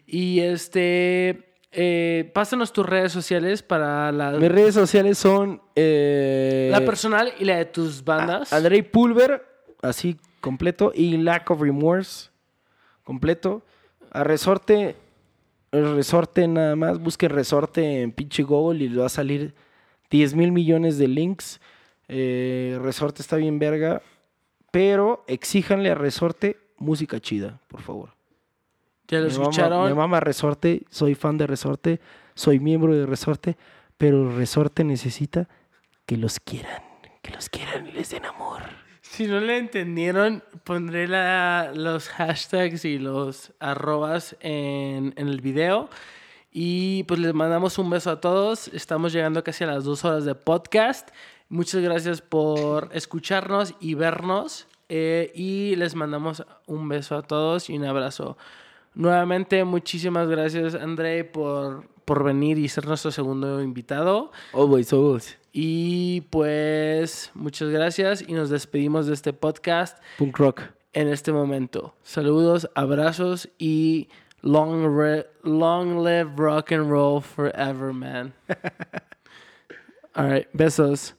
Y este, eh, pásanos tus redes sociales para la, Mis redes sociales son. eh, la personal y la de tus bandas. Andrei Pulver, así completo. Y Lack of Remorse, completo. A Resorte, el Resorte nada más. Busque Resorte en pinche Google y le va a salir 10 mil millones de links. Eh, Resorte está bien verga. Pero exíjanle a Resorte música chida, por favor. ya lo Me mama- escucharon. me mama Resorte, soy fan de Resorte, soy miembro de Resorte, pero Resorte necesita que los quieran, que los quieran y les den amor. Si no le entendieron, pondré la- los hashtags y los arrobas en, en el video. Y pues les mandamos un beso a todos. Estamos llegando casi a las dos horas de podcast. Muchas gracias por escucharnos y vernos. eh, y les mandamos un beso a todos y un abrazo. Nuevamente, muchísimas gracias, André, por, por venir y ser nuestro segundo invitado. Always, always. Y pues muchas gracias y nos despedimos de este podcast Punk rock. en este momento. Saludos, abrazos y long, re- long live rock and roll forever, man. All right, besos.